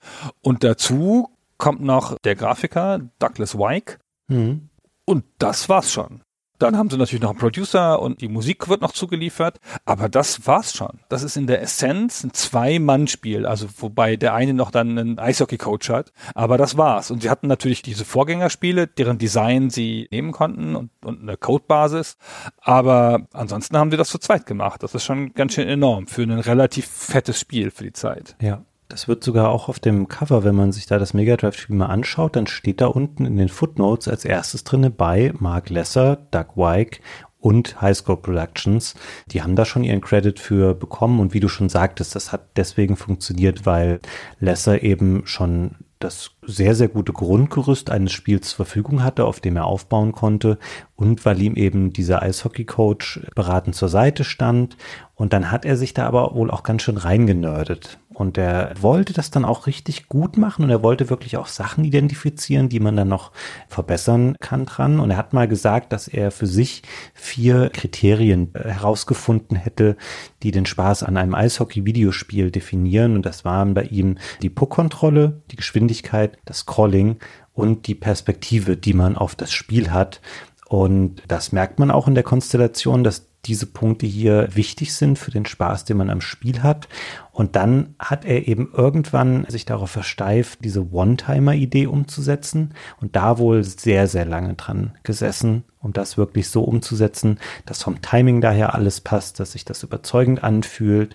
Speaker 1: Und dazu kommt noch der Grafiker Douglas Wyke. Mhm. Und das war's schon. Dann haben sie natürlich noch einen Producer und die Musik wird noch zugeliefert, aber das war's schon. Das ist in der Essenz ein Zwei-Mann-Spiel, also wobei der eine noch dann einen Eishockey-Coach hat, aber das war's. Und sie hatten natürlich diese Vorgängerspiele, deren Design sie nehmen konnten und, und eine Codebasis, aber ansonsten haben sie das zu zweit gemacht. Das ist schon ganz schön enorm für ein relativ fettes Spiel für die Zeit.
Speaker 2: Ja. Das wird sogar auch auf dem Cover, wenn man sich da das Mega Drive-Spiel mal anschaut, dann steht da unten in den Footnotes als erstes drinne bei Mark Lesser, Doug Wyke und Highscore Productions. Die haben da schon ihren Credit für bekommen und wie du schon sagtest, das hat deswegen funktioniert, weil Lesser eben schon das sehr, sehr gute Grundgerüst eines Spiels zur Verfügung hatte, auf dem er aufbauen konnte und weil ihm eben dieser Eishockey-Coach beratend zur Seite stand. Und dann hat er sich da aber wohl auch ganz schön reingenördet. Und er wollte das dann auch richtig gut machen und er wollte wirklich auch Sachen identifizieren, die man dann noch verbessern kann dran. Und er hat mal gesagt, dass er für sich vier Kriterien äh, herausgefunden hätte, die den Spaß an einem Eishockey-Videospiel definieren. Und das waren bei ihm die Puckkontrolle, die Geschwindigkeit, das Scrolling und die Perspektive, die man auf das Spiel hat. Und das merkt man auch in der Konstellation, dass diese Punkte hier wichtig sind für den Spaß, den man am Spiel hat. Und dann hat er eben irgendwann sich darauf versteift, diese One-Timer-Idee umzusetzen und da wohl sehr, sehr lange dran gesessen, um das wirklich so umzusetzen, dass vom Timing daher alles passt, dass sich das überzeugend anfühlt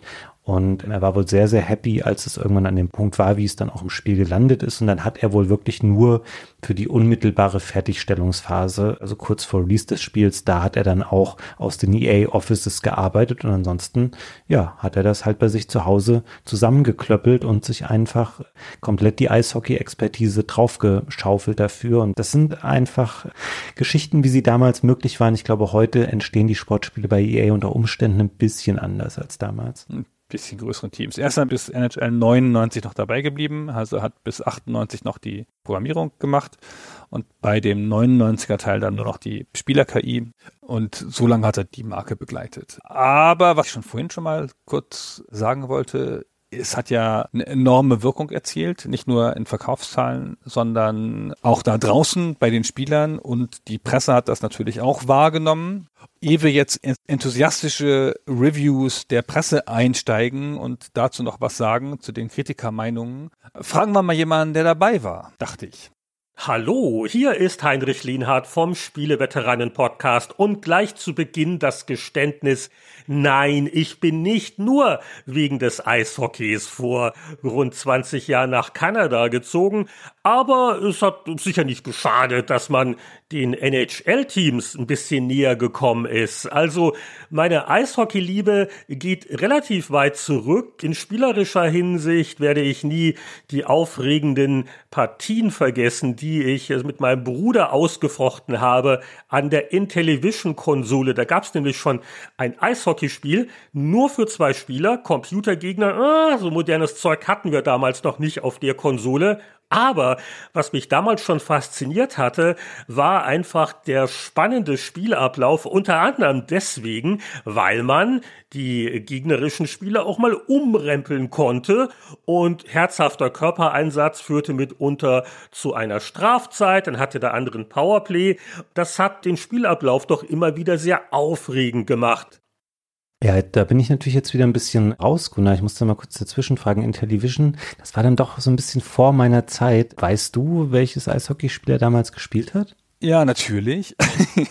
Speaker 2: und er war wohl sehr, sehr happy, als es irgendwann an dem Punkt war, wie es dann auch im Spiel gelandet ist. Und dann hat er wohl wirklich nur für die unmittelbare Fertigstellungsphase, also kurz vor Release des Spiels, da hat er dann auch aus den EA Offices gearbeitet. Und ansonsten, ja, hat er das halt bei sich zu Hause zusammengeklöppelt und sich einfach komplett die Eishockey-Expertise draufgeschaufelt dafür. Und das sind einfach Geschichten, wie sie damals möglich waren. Ich glaube, heute entstehen die Sportspiele bei EA unter Umständen ein bisschen anders als damals.
Speaker 1: Bisschen größeren Teams. Er ist dann bis NHL 99 noch dabei geblieben, also hat bis 98 noch die Programmierung gemacht und bei dem 99er Teil dann nur noch die Spieler-KI und so lange hat er die Marke begleitet. Aber was ich schon vorhin schon mal kurz sagen wollte, es hat ja eine enorme Wirkung erzielt, nicht nur in Verkaufszahlen, sondern auch da draußen bei den Spielern und die Presse hat das natürlich auch wahrgenommen. Ehe wir jetzt enthusiastische Reviews der Presse einsteigen und dazu noch was sagen zu den Kritikermeinungen, fragen wir mal jemanden, der dabei war, dachte ich.
Speaker 3: Hallo, hier ist Heinrich Lienhardt vom Spieleveteranen Podcast und gleich zu Beginn das Geständnis, nein, ich bin nicht nur wegen des Eishockeys vor rund 20 Jahren nach Kanada gezogen, aber es hat sicher nicht geschadet, dass man den NHL-Teams ein bisschen näher gekommen ist. Also meine Eishockey-Liebe geht relativ weit zurück. In spielerischer Hinsicht werde ich nie die aufregenden Partien vergessen, die ich mit meinem Bruder ausgefochten habe an der Intellivision-Konsole. Da gab es nämlich schon ein Eishockeyspiel nur für zwei Spieler, Computergegner. Ah, so modernes Zeug hatten wir damals noch nicht auf der Konsole. Aber was mich damals schon fasziniert hatte, war einfach der spannende Spielablauf, unter anderem deswegen, weil man die gegnerischen Spieler auch mal umrempeln konnte und herzhafter Körpereinsatz führte mitunter zu einer Strafzeit, dann hatte der andere ein Powerplay. Das hat den Spielablauf doch immer wieder sehr aufregend gemacht.
Speaker 2: Ja, da bin ich natürlich jetzt wieder ein bisschen raus, Gunnar. Ich muss da mal kurz dazwischen fragen. Intellivision, das war dann doch so ein bisschen vor meiner Zeit. Weißt du, welches Eishockeyspieler damals gespielt hat?
Speaker 1: Ja, natürlich.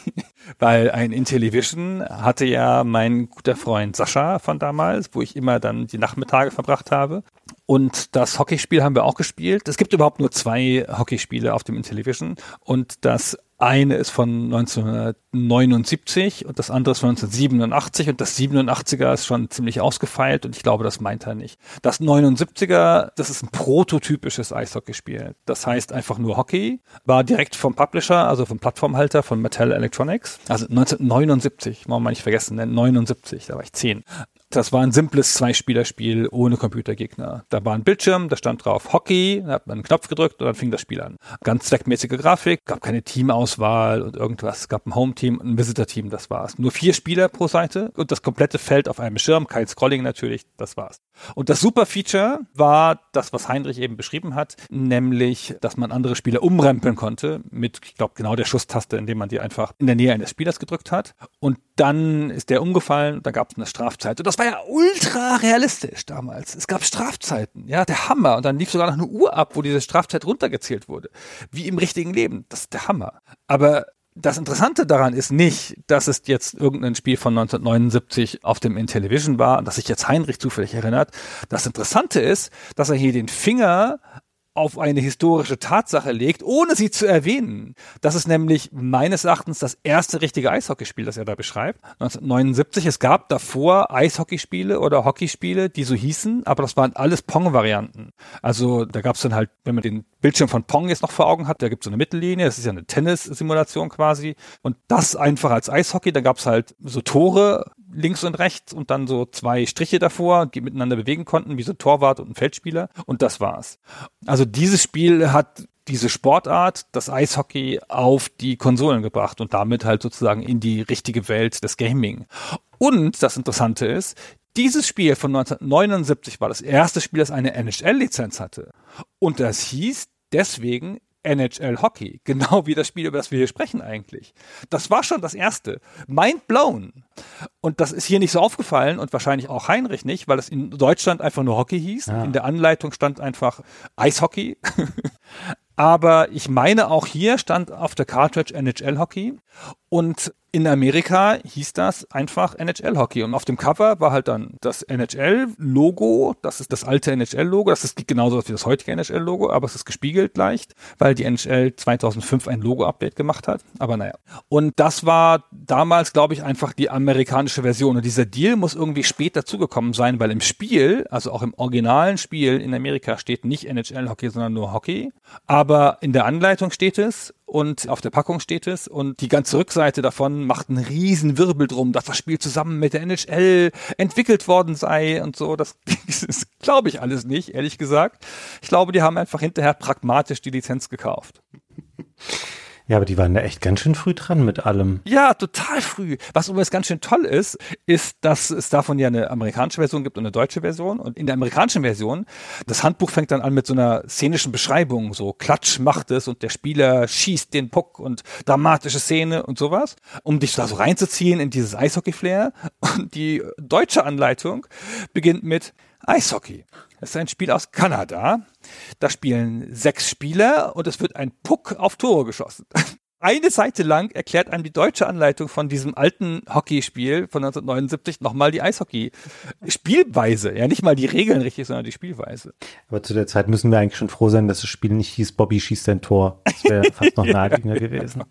Speaker 1: Weil ein Intellivision hatte ja mein guter Freund Sascha von damals, wo ich immer dann die Nachmittage verbracht habe. Und das Hockeyspiel haben wir auch gespielt. Es gibt überhaupt nur zwei Hockeyspiele auf dem Intellivision. Und das eine ist von 1979 und das andere ist von 1987 und das 87er ist schon ziemlich ausgefeilt und ich glaube, das meint er nicht. Das 79er, das ist ein prototypisches Eishockeyspiel. Das heißt einfach nur Hockey, war direkt vom Publisher, also vom Plattformhalter von Mattel Electronics. Also 1979, wollen wir nicht vergessen, ne? 79, da war ich zehn. Das war ein simples Zweispielerspiel ohne Computergegner. Da war ein Bildschirm, da stand drauf Hockey, da hat man einen Knopf gedrückt und dann fing das Spiel an. Ganz zweckmäßige Grafik, gab keine Teamauswahl und irgendwas. Gab ein Home-Team und ein Visitor-Team, das war's. Nur vier Spieler pro Seite und das komplette Feld auf einem Schirm, kein Scrolling natürlich, das war's. Und das Super-Feature war das, was Heinrich eben beschrieben hat, nämlich, dass man andere Spieler umrempeln konnte mit, ich glaube, genau der Schusstaste, indem man die einfach in der Nähe eines Spielers gedrückt hat. Und dann ist der umgefallen, da gab es eine Strafzeit. Und das war ja ultra realistisch damals. Es gab Strafzeiten, ja, der Hammer. Und dann lief sogar noch eine Uhr ab, wo diese Strafzeit runtergezählt wurde. Wie im richtigen Leben. Das ist der Hammer. Aber das Interessante daran ist nicht, dass es jetzt irgendein Spiel von 1979 auf dem Intellivision war und dass sich jetzt Heinrich zufällig erinnert. Das Interessante ist, dass er hier den Finger auf eine historische Tatsache legt, ohne sie zu erwähnen. Das ist nämlich meines Erachtens das erste richtige Eishockeyspiel, das er da beschreibt. 1979. Es gab davor Eishockeyspiele oder Hockeyspiele, die so hießen, aber das waren alles Pong-Varianten. Also da gab es dann halt, wenn man den Bildschirm von Pong jetzt noch vor Augen hat, da gibt es so eine Mittellinie, das ist ja eine Tennis-Simulation quasi. Und das einfach als Eishockey, da gab es halt so Tore, links und rechts und dann so zwei Striche davor, die miteinander bewegen konnten, wie so Torwart und ein Feldspieler. Und das war's. Also dieses Spiel hat diese Sportart, das Eishockey, auf die Konsolen gebracht und damit halt sozusagen in die richtige Welt des Gaming. Und das Interessante ist, dieses Spiel von 1979 war das erste Spiel, das eine NHL-Lizenz hatte. Und das hieß deswegen NHL Hockey. Genau wie das Spiel, über das wir hier sprechen eigentlich. Das war schon das erste. Mind blown. Und das ist hier nicht so aufgefallen und wahrscheinlich auch Heinrich nicht, weil es in Deutschland einfach nur Hockey hieß. Ja. In der Anleitung stand einfach Eishockey. Aber ich meine, auch hier stand auf der Cartridge NHL Hockey. Und in Amerika hieß das einfach NHL Hockey. Und auf dem Cover war halt dann das NHL-Logo. Das ist das alte NHL-Logo. Das ist genauso wie das heutige NHL-Logo, aber es ist gespiegelt leicht, weil die NHL 2005 ein Logo-Update gemacht hat. Aber naja. Und das war damals, glaube ich, einfach die amerikanische Version. Und dieser Deal muss irgendwie spät dazugekommen sein, weil im Spiel, also auch im originalen Spiel in Amerika steht nicht NHL Hockey, sondern nur Hockey. Aber in der Anleitung steht es und auf der Packung steht es und die ganze Rückseite davon macht einen riesen Wirbel drum, dass das Spiel zusammen mit der NHL entwickelt worden sei und so. Das, das glaube ich alles nicht, ehrlich gesagt. Ich glaube, die haben einfach hinterher pragmatisch die Lizenz gekauft.
Speaker 2: Ja, aber die waren da echt ganz schön früh dran mit allem.
Speaker 1: Ja, total früh. Was übrigens ganz schön toll ist, ist, dass es davon ja eine amerikanische Version gibt und eine deutsche Version. Und in der amerikanischen Version, das Handbuch fängt dann an mit so einer szenischen Beschreibung, so Klatsch macht es und der Spieler schießt den Puck und dramatische Szene und sowas, um dich da so reinzuziehen in dieses Eishockey-Flair. Und die deutsche Anleitung beginnt mit Eishockey. Das ist ein Spiel aus Kanada. Da spielen sechs Spieler und es wird ein Puck auf Tore geschossen. Eine Seite lang erklärt einem die deutsche Anleitung von diesem alten Hockeyspiel von 1979 nochmal die Eishockey-Spielweise. Ja, nicht mal die Regeln richtig, sondern die Spielweise.
Speaker 2: Aber zu der Zeit müssen wir eigentlich schon froh sein, dass das Spiel nicht hieß, Bobby schießt ein Tor. Das wäre fast noch naheliegender gewesen.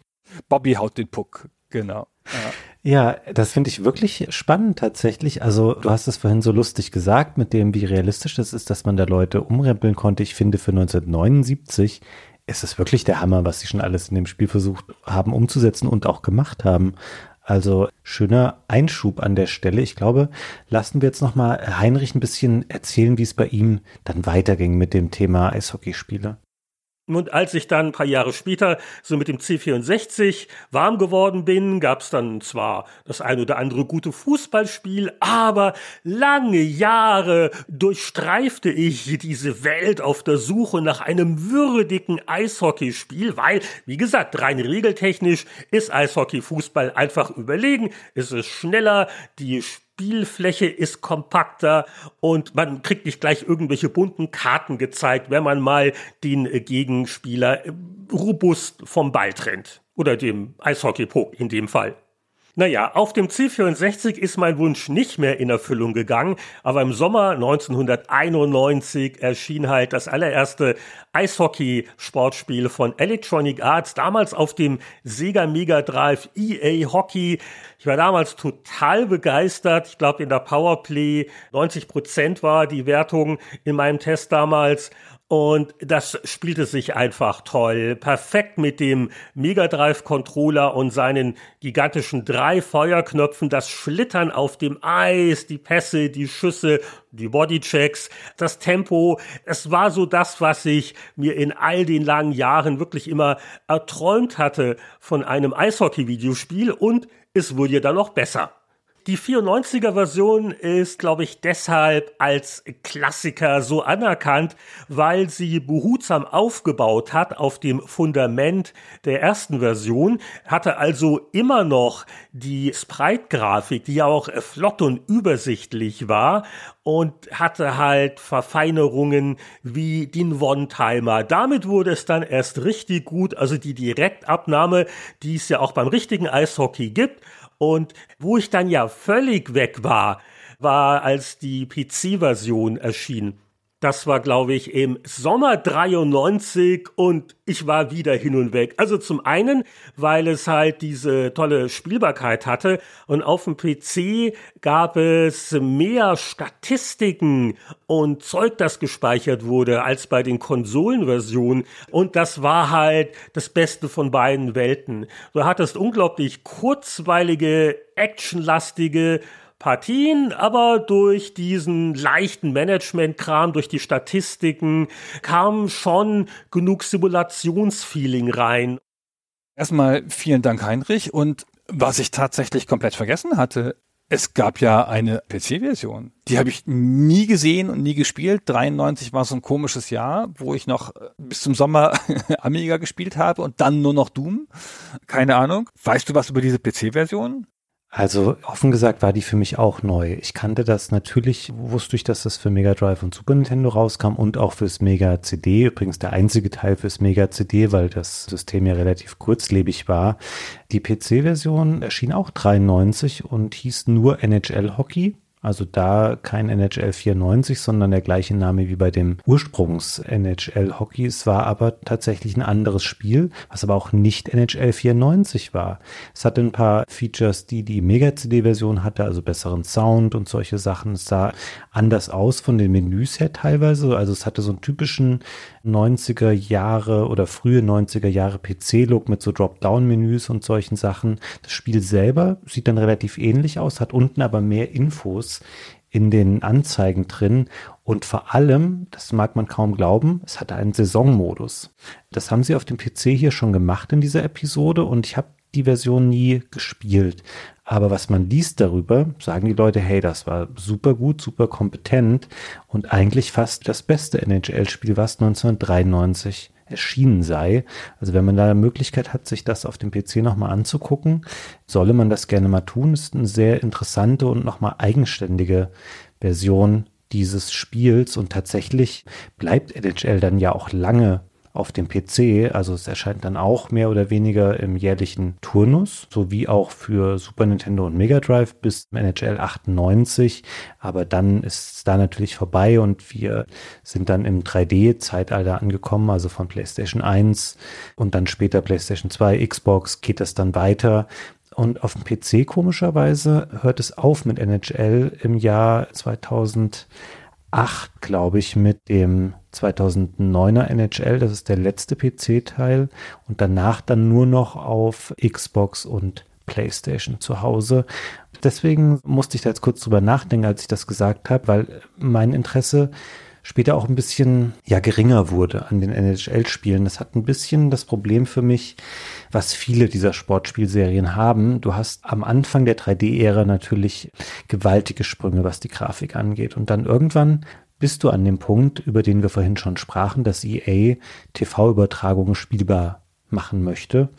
Speaker 1: Bobby haut den Puck, genau.
Speaker 2: Ja. Ja, das finde ich wirklich spannend tatsächlich. Also du hast es vorhin so lustig gesagt mit dem, wie realistisch das ist, dass man da Leute umrempeln konnte. Ich finde für 1979 ist es wirklich der Hammer, was sie schon alles in dem Spiel versucht haben umzusetzen und auch gemacht haben. Also schöner Einschub an der Stelle. Ich glaube, lassen wir jetzt noch mal Heinrich ein bisschen erzählen, wie es bei ihm dann weiterging mit dem Thema Eishockeyspiele.
Speaker 3: Und als ich dann ein paar Jahre später so mit dem C64 warm geworden bin, gab es dann zwar das ein oder andere gute Fußballspiel, aber lange Jahre durchstreifte ich diese Welt auf der Suche nach einem würdigen Eishockeyspiel, weil, wie gesagt, rein regeltechnisch ist Eishockey-Fußball einfach überlegen, es ist schneller, die Spielfläche ist kompakter und man kriegt nicht gleich irgendwelche bunten Karten gezeigt, wenn man mal den Gegenspieler robust vom Ball trennt. Oder dem Eishockey-Puck in dem Fall. Naja, auf dem C64 ist mein Wunsch nicht mehr in Erfüllung gegangen, aber im Sommer 1991 erschien halt das allererste Eishockey-Sportspiel von Electronic Arts, damals auf dem Sega Mega Drive EA Hockey. Ich war damals total begeistert. Ich glaube, in der Powerplay 90 Prozent war die Wertung in meinem Test damals. Und das spielte sich einfach toll. Perfekt mit dem Mega Drive Controller und seinen gigantischen drei Feuerknöpfen, das Schlittern auf dem Eis, die Pässe, die Schüsse, die Bodychecks, das Tempo. Es war so das, was ich mir in all den langen Jahren wirklich immer erträumt hatte von einem Eishockey-Videospiel und es wurde ja dann noch besser. Die 94er Version ist, glaube ich, deshalb als Klassiker so anerkannt, weil sie behutsam aufgebaut hat auf dem Fundament der ersten Version, hatte also immer noch die Sprite-Grafik, die ja auch flott und übersichtlich war und hatte halt Verfeinerungen wie den One-Timer. Damit wurde es dann erst richtig gut, also die Direktabnahme, die es ja auch beim richtigen Eishockey gibt und wo ich dann ja völlig weg war, war als die PC-Version erschien. Das war, glaube ich, im Sommer 93 und ich war wieder hin und weg. Also zum einen, weil es halt diese tolle Spielbarkeit hatte und auf dem PC gab es mehr Statistiken und Zeug, das gespeichert wurde, als bei den Konsolenversionen. Und das war halt das Beste von beiden Welten. Du hattest unglaublich kurzweilige, actionlastige Partien, aber durch diesen leichten Management-Kram, durch die Statistiken kam schon genug Simulationsfeeling rein.
Speaker 1: Erstmal vielen Dank, Heinrich. Und was ich tatsächlich komplett vergessen hatte, es gab ja eine PC-Version. Die habe ich nie gesehen und nie gespielt. 93 war so ein komisches Jahr, wo ich noch bis zum Sommer Amiga gespielt habe und dann nur noch Doom. Keine Ahnung. Weißt du was über diese PC-Version?
Speaker 2: Also offen gesagt war die für mich auch neu. Ich kannte das natürlich, wusste ich, dass das für Mega Drive und Super Nintendo rauskam und auch fürs Mega CD. Übrigens der einzige Teil fürs Mega CD, weil das System ja relativ kurzlebig war. Die PC-Version erschien auch 93 und hieß nur NHL Hockey. Also da kein NHL 94, sondern der gleiche Name wie bei dem Ursprungs NHL Hockey. Es war aber tatsächlich ein anderes Spiel, was aber auch nicht NHL 94 war. Es hatte ein paar Features, die die Mega CD Version hatte, also besseren Sound und solche Sachen. Es sah anders aus von den Menüs her teilweise. Also es hatte so einen typischen 90er Jahre oder frühe 90er Jahre PC-Look mit so Dropdown-Menüs und solchen Sachen. Das Spiel selber sieht dann relativ ähnlich aus, hat unten aber mehr Infos in den Anzeigen drin und vor allem, das mag man kaum glauben, es hatte einen Saisonmodus. Das haben sie auf dem PC hier schon gemacht in dieser Episode und ich habe die Version nie gespielt. Aber was man liest darüber, sagen die Leute, hey, das war super gut, super kompetent und eigentlich fast das beste NHL-Spiel, was 1993 erschienen sei. Also wenn man da eine Möglichkeit hat, sich das auf dem PC nochmal anzugucken, solle man das gerne mal tun. Das ist eine sehr interessante und nochmal eigenständige Version dieses Spiels und tatsächlich bleibt NHL dann ja auch lange auf dem PC. Also es erscheint dann auch mehr oder weniger im jährlichen Turnus, sowie auch für Super Nintendo und Mega Drive bis NHL 98. Aber dann ist es da natürlich vorbei und wir sind dann im 3D-Zeitalter angekommen, also von PlayStation 1 und dann später PlayStation 2, Xbox geht das dann weiter. Und auf dem PC komischerweise hört es auf mit NHL im Jahr 2000 8, glaube ich, mit dem 2009er NHL. Das ist der letzte PC-Teil. Und danach dann nur noch auf Xbox und PlayStation zu Hause. Deswegen musste ich da jetzt kurz drüber nachdenken, als ich das gesagt habe, weil mein Interesse später auch ein bisschen ja geringer wurde an den NHL-Spielen. Das hat ein bisschen das Problem für mich, was viele dieser Sportspielserien haben. Du hast am Anfang der 3D-Ära natürlich gewaltige Sprünge, was die Grafik angeht. Und dann irgendwann bist du an dem Punkt, über den wir vorhin schon sprachen, dass EA TV-Übertragungen spielbar machen möchte.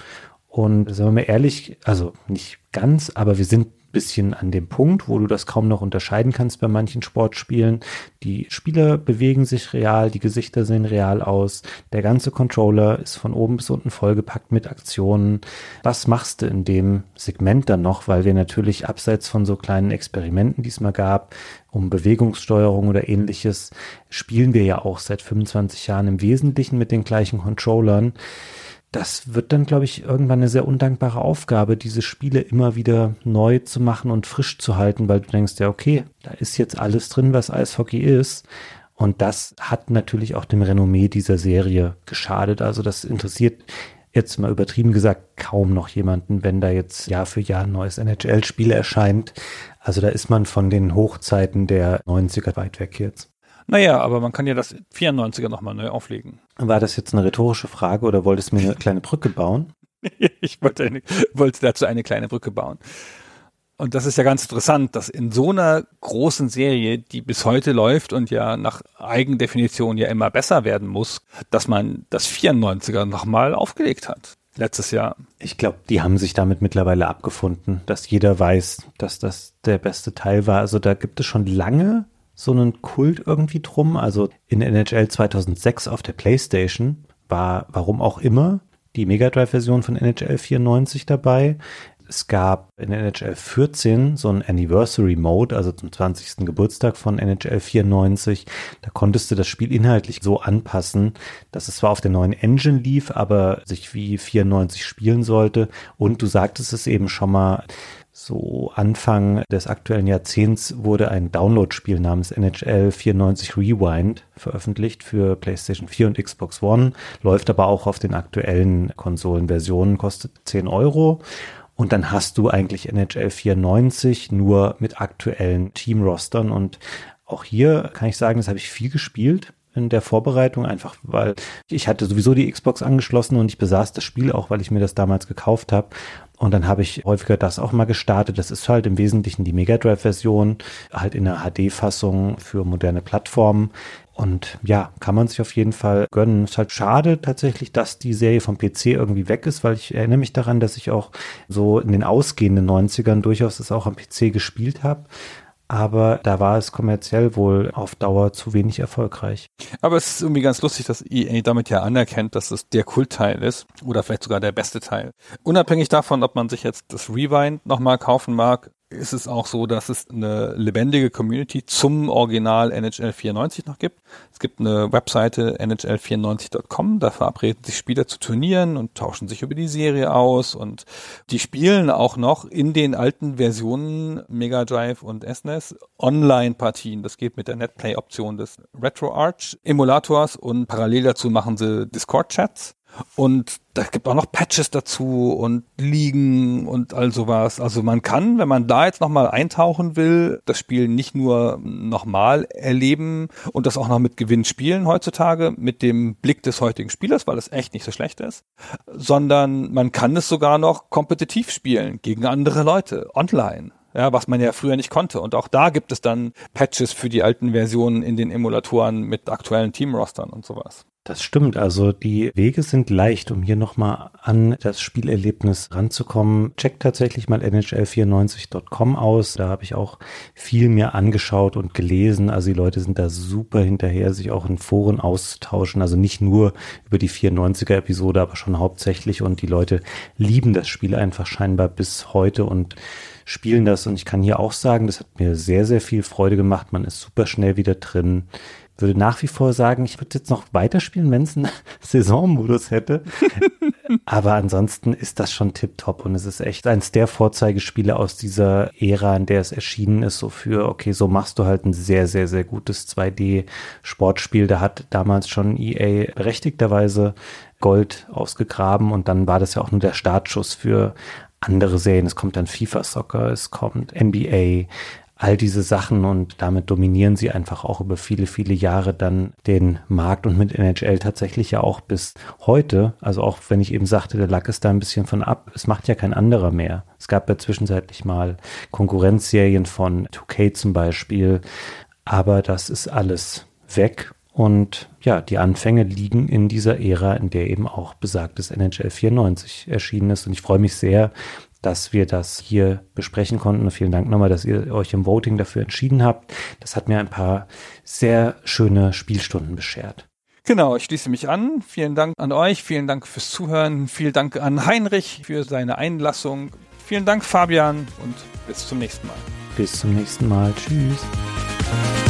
Speaker 2: Und sagen wir mal ehrlich, also nicht ganz, aber wir sind bisschen an dem Punkt, wo du das kaum noch unterscheiden kannst bei manchen Sportspielen. Die Spieler bewegen sich real, die Gesichter sehen real aus, der ganze Controller ist von oben bis unten vollgepackt mit Aktionen. Was machst du in dem Segment dann noch, weil wir natürlich abseits von so kleinen Experimenten, die es mal gab, um Bewegungssteuerung oder ähnliches, spielen wir ja auch seit 25 Jahren im Wesentlichen mit den gleichen Controllern das wird dann, glaube ich, irgendwann eine sehr undankbare Aufgabe, diese Spiele immer wieder neu zu machen und frisch zu halten, weil du denkst, ja, okay, da ist jetzt alles drin, was Eishockey ist. Und das hat natürlich auch dem Renommee dieser Serie geschadet. Also das interessiert jetzt mal übertrieben gesagt kaum noch jemanden, wenn da jetzt Jahr für Jahr ein neues NHL-Spiel erscheint. Also da ist man von den Hochzeiten der 90er weit weg jetzt.
Speaker 1: Naja, aber man kann ja das 94er nochmal neu auflegen.
Speaker 2: War das jetzt eine rhetorische Frage oder wolltest du mir eine kleine Brücke bauen?
Speaker 1: ich wollte, eine, wollte dazu eine kleine Brücke bauen. Und das ist ja ganz interessant, dass in so einer großen Serie, die bis heute läuft und ja nach Eigendefinition ja immer besser werden muss, dass man das 94er nochmal aufgelegt hat. Letztes Jahr.
Speaker 2: Ich glaube, die haben sich damit mittlerweile abgefunden, dass jeder weiß, dass das der beste Teil war. Also da gibt es schon lange so einen Kult irgendwie drum. Also in NHL 2006 auf der PlayStation war, warum auch immer, die Mega Drive-Version von NHL 94 dabei. Es gab in NHL 14 so einen Anniversary Mode, also zum 20. Geburtstag von NHL 94. Da konntest du das Spiel inhaltlich so anpassen, dass es zwar auf der neuen Engine lief, aber sich wie 94 spielen sollte. Und du sagtest es eben schon mal, so Anfang des aktuellen Jahrzehnts wurde ein Download-Spiel namens NHL 94 Rewind veröffentlicht für PlayStation 4 und Xbox One, läuft aber auch auf den aktuellen Konsolenversionen, kostet 10 Euro. Und dann hast du eigentlich NHL 94 nur mit aktuellen Team-Rostern. Und auch hier kann ich sagen, das habe ich viel gespielt in der Vorbereitung, einfach weil ich hatte sowieso die Xbox angeschlossen und ich besaß das Spiel auch, weil ich mir das damals gekauft habe. Und dann habe ich häufiger das auch mal gestartet. Das ist halt im Wesentlichen die Mega Drive-Version, halt in der HD-Fassung für moderne Plattformen. Und ja, kann man sich auf jeden Fall gönnen. Ist halt schade tatsächlich, dass die Serie vom PC irgendwie weg ist, weil ich erinnere mich daran, dass ich auch so in den ausgehenden 90ern durchaus das auch am PC gespielt habe aber da war es kommerziell wohl auf Dauer zu wenig erfolgreich.
Speaker 1: Aber es ist irgendwie ganz lustig, dass EA damit ja anerkennt, dass es der Kultteil ist oder vielleicht sogar der beste Teil. Unabhängig davon, ob man sich jetzt das Rewind nochmal kaufen mag, ist es auch so, dass es eine lebendige Community zum Original NHL 94 noch gibt. Es gibt eine Webseite nhl94.com, da verabreden sich Spieler zu Turnieren und tauschen sich über die Serie aus und die spielen auch noch in den alten Versionen Mega Drive und SNES e Online-Partien. Das geht mit der Netplay-Option des RetroArch-Emulators und parallel dazu machen sie Discord-Chats. Und da gibt auch noch Patches dazu und Ligen und all sowas. Also man kann, wenn man da jetzt nochmal eintauchen will, das Spiel nicht nur nochmal erleben und das auch noch mit Gewinn spielen heutzutage, mit dem Blick des heutigen Spielers, weil es echt nicht so schlecht ist, sondern man kann es sogar noch kompetitiv spielen gegen andere Leute, online ja, was man ja früher nicht konnte. Und auch da gibt es dann Patches für die alten Versionen in den Emulatoren mit aktuellen Teamrostern und sowas.
Speaker 2: Das stimmt, also die Wege sind leicht, um hier nochmal an das Spielerlebnis ranzukommen. Checkt tatsächlich mal NHL94.com aus. Da habe ich auch viel mir angeschaut und gelesen. Also die Leute sind da super hinterher, sich auch in Foren auszutauschen. Also nicht nur über die 94er Episode, aber schon hauptsächlich. Und die Leute lieben das Spiel einfach scheinbar bis heute und spielen das. Und ich kann hier auch sagen, das hat mir sehr, sehr viel Freude gemacht. Man ist super schnell wieder drin würde nach wie vor sagen, ich würde jetzt noch weiterspielen, wenn es einen Saisonmodus hätte. Aber ansonsten ist das schon tipptopp und es ist echt eins der Vorzeigespiele aus dieser Ära, in der es erschienen ist, so für, okay, so machst du halt ein sehr, sehr, sehr gutes 2D-Sportspiel. Da hat damals schon EA berechtigterweise Gold ausgegraben und dann war das ja auch nur der Startschuss für andere Serien. Es kommt dann FIFA Soccer, es kommt NBA, all diese Sachen und damit dominieren sie einfach auch über viele, viele Jahre dann den Markt und mit NHL tatsächlich ja auch bis heute. Also auch wenn ich eben sagte, der Lack ist da ein bisschen von ab, es macht ja kein anderer mehr. Es gab ja zwischenzeitlich mal Konkurrenzserien von 2K zum Beispiel, aber das ist alles weg und ja, die Anfänge liegen in dieser Ära, in der eben auch besagtes NHL 94 erschienen ist. Und ich freue mich sehr, dass wir das hier besprechen konnten. Und vielen Dank nochmal, dass ihr euch im Voting dafür entschieden habt. Das hat mir ein paar sehr schöne Spielstunden beschert.
Speaker 1: Genau, ich schließe mich an. Vielen Dank an euch, vielen Dank fürs Zuhören, vielen Dank an Heinrich für seine Einlassung. Vielen Dank, Fabian, und bis zum nächsten Mal.
Speaker 2: Bis zum nächsten Mal. Tschüss.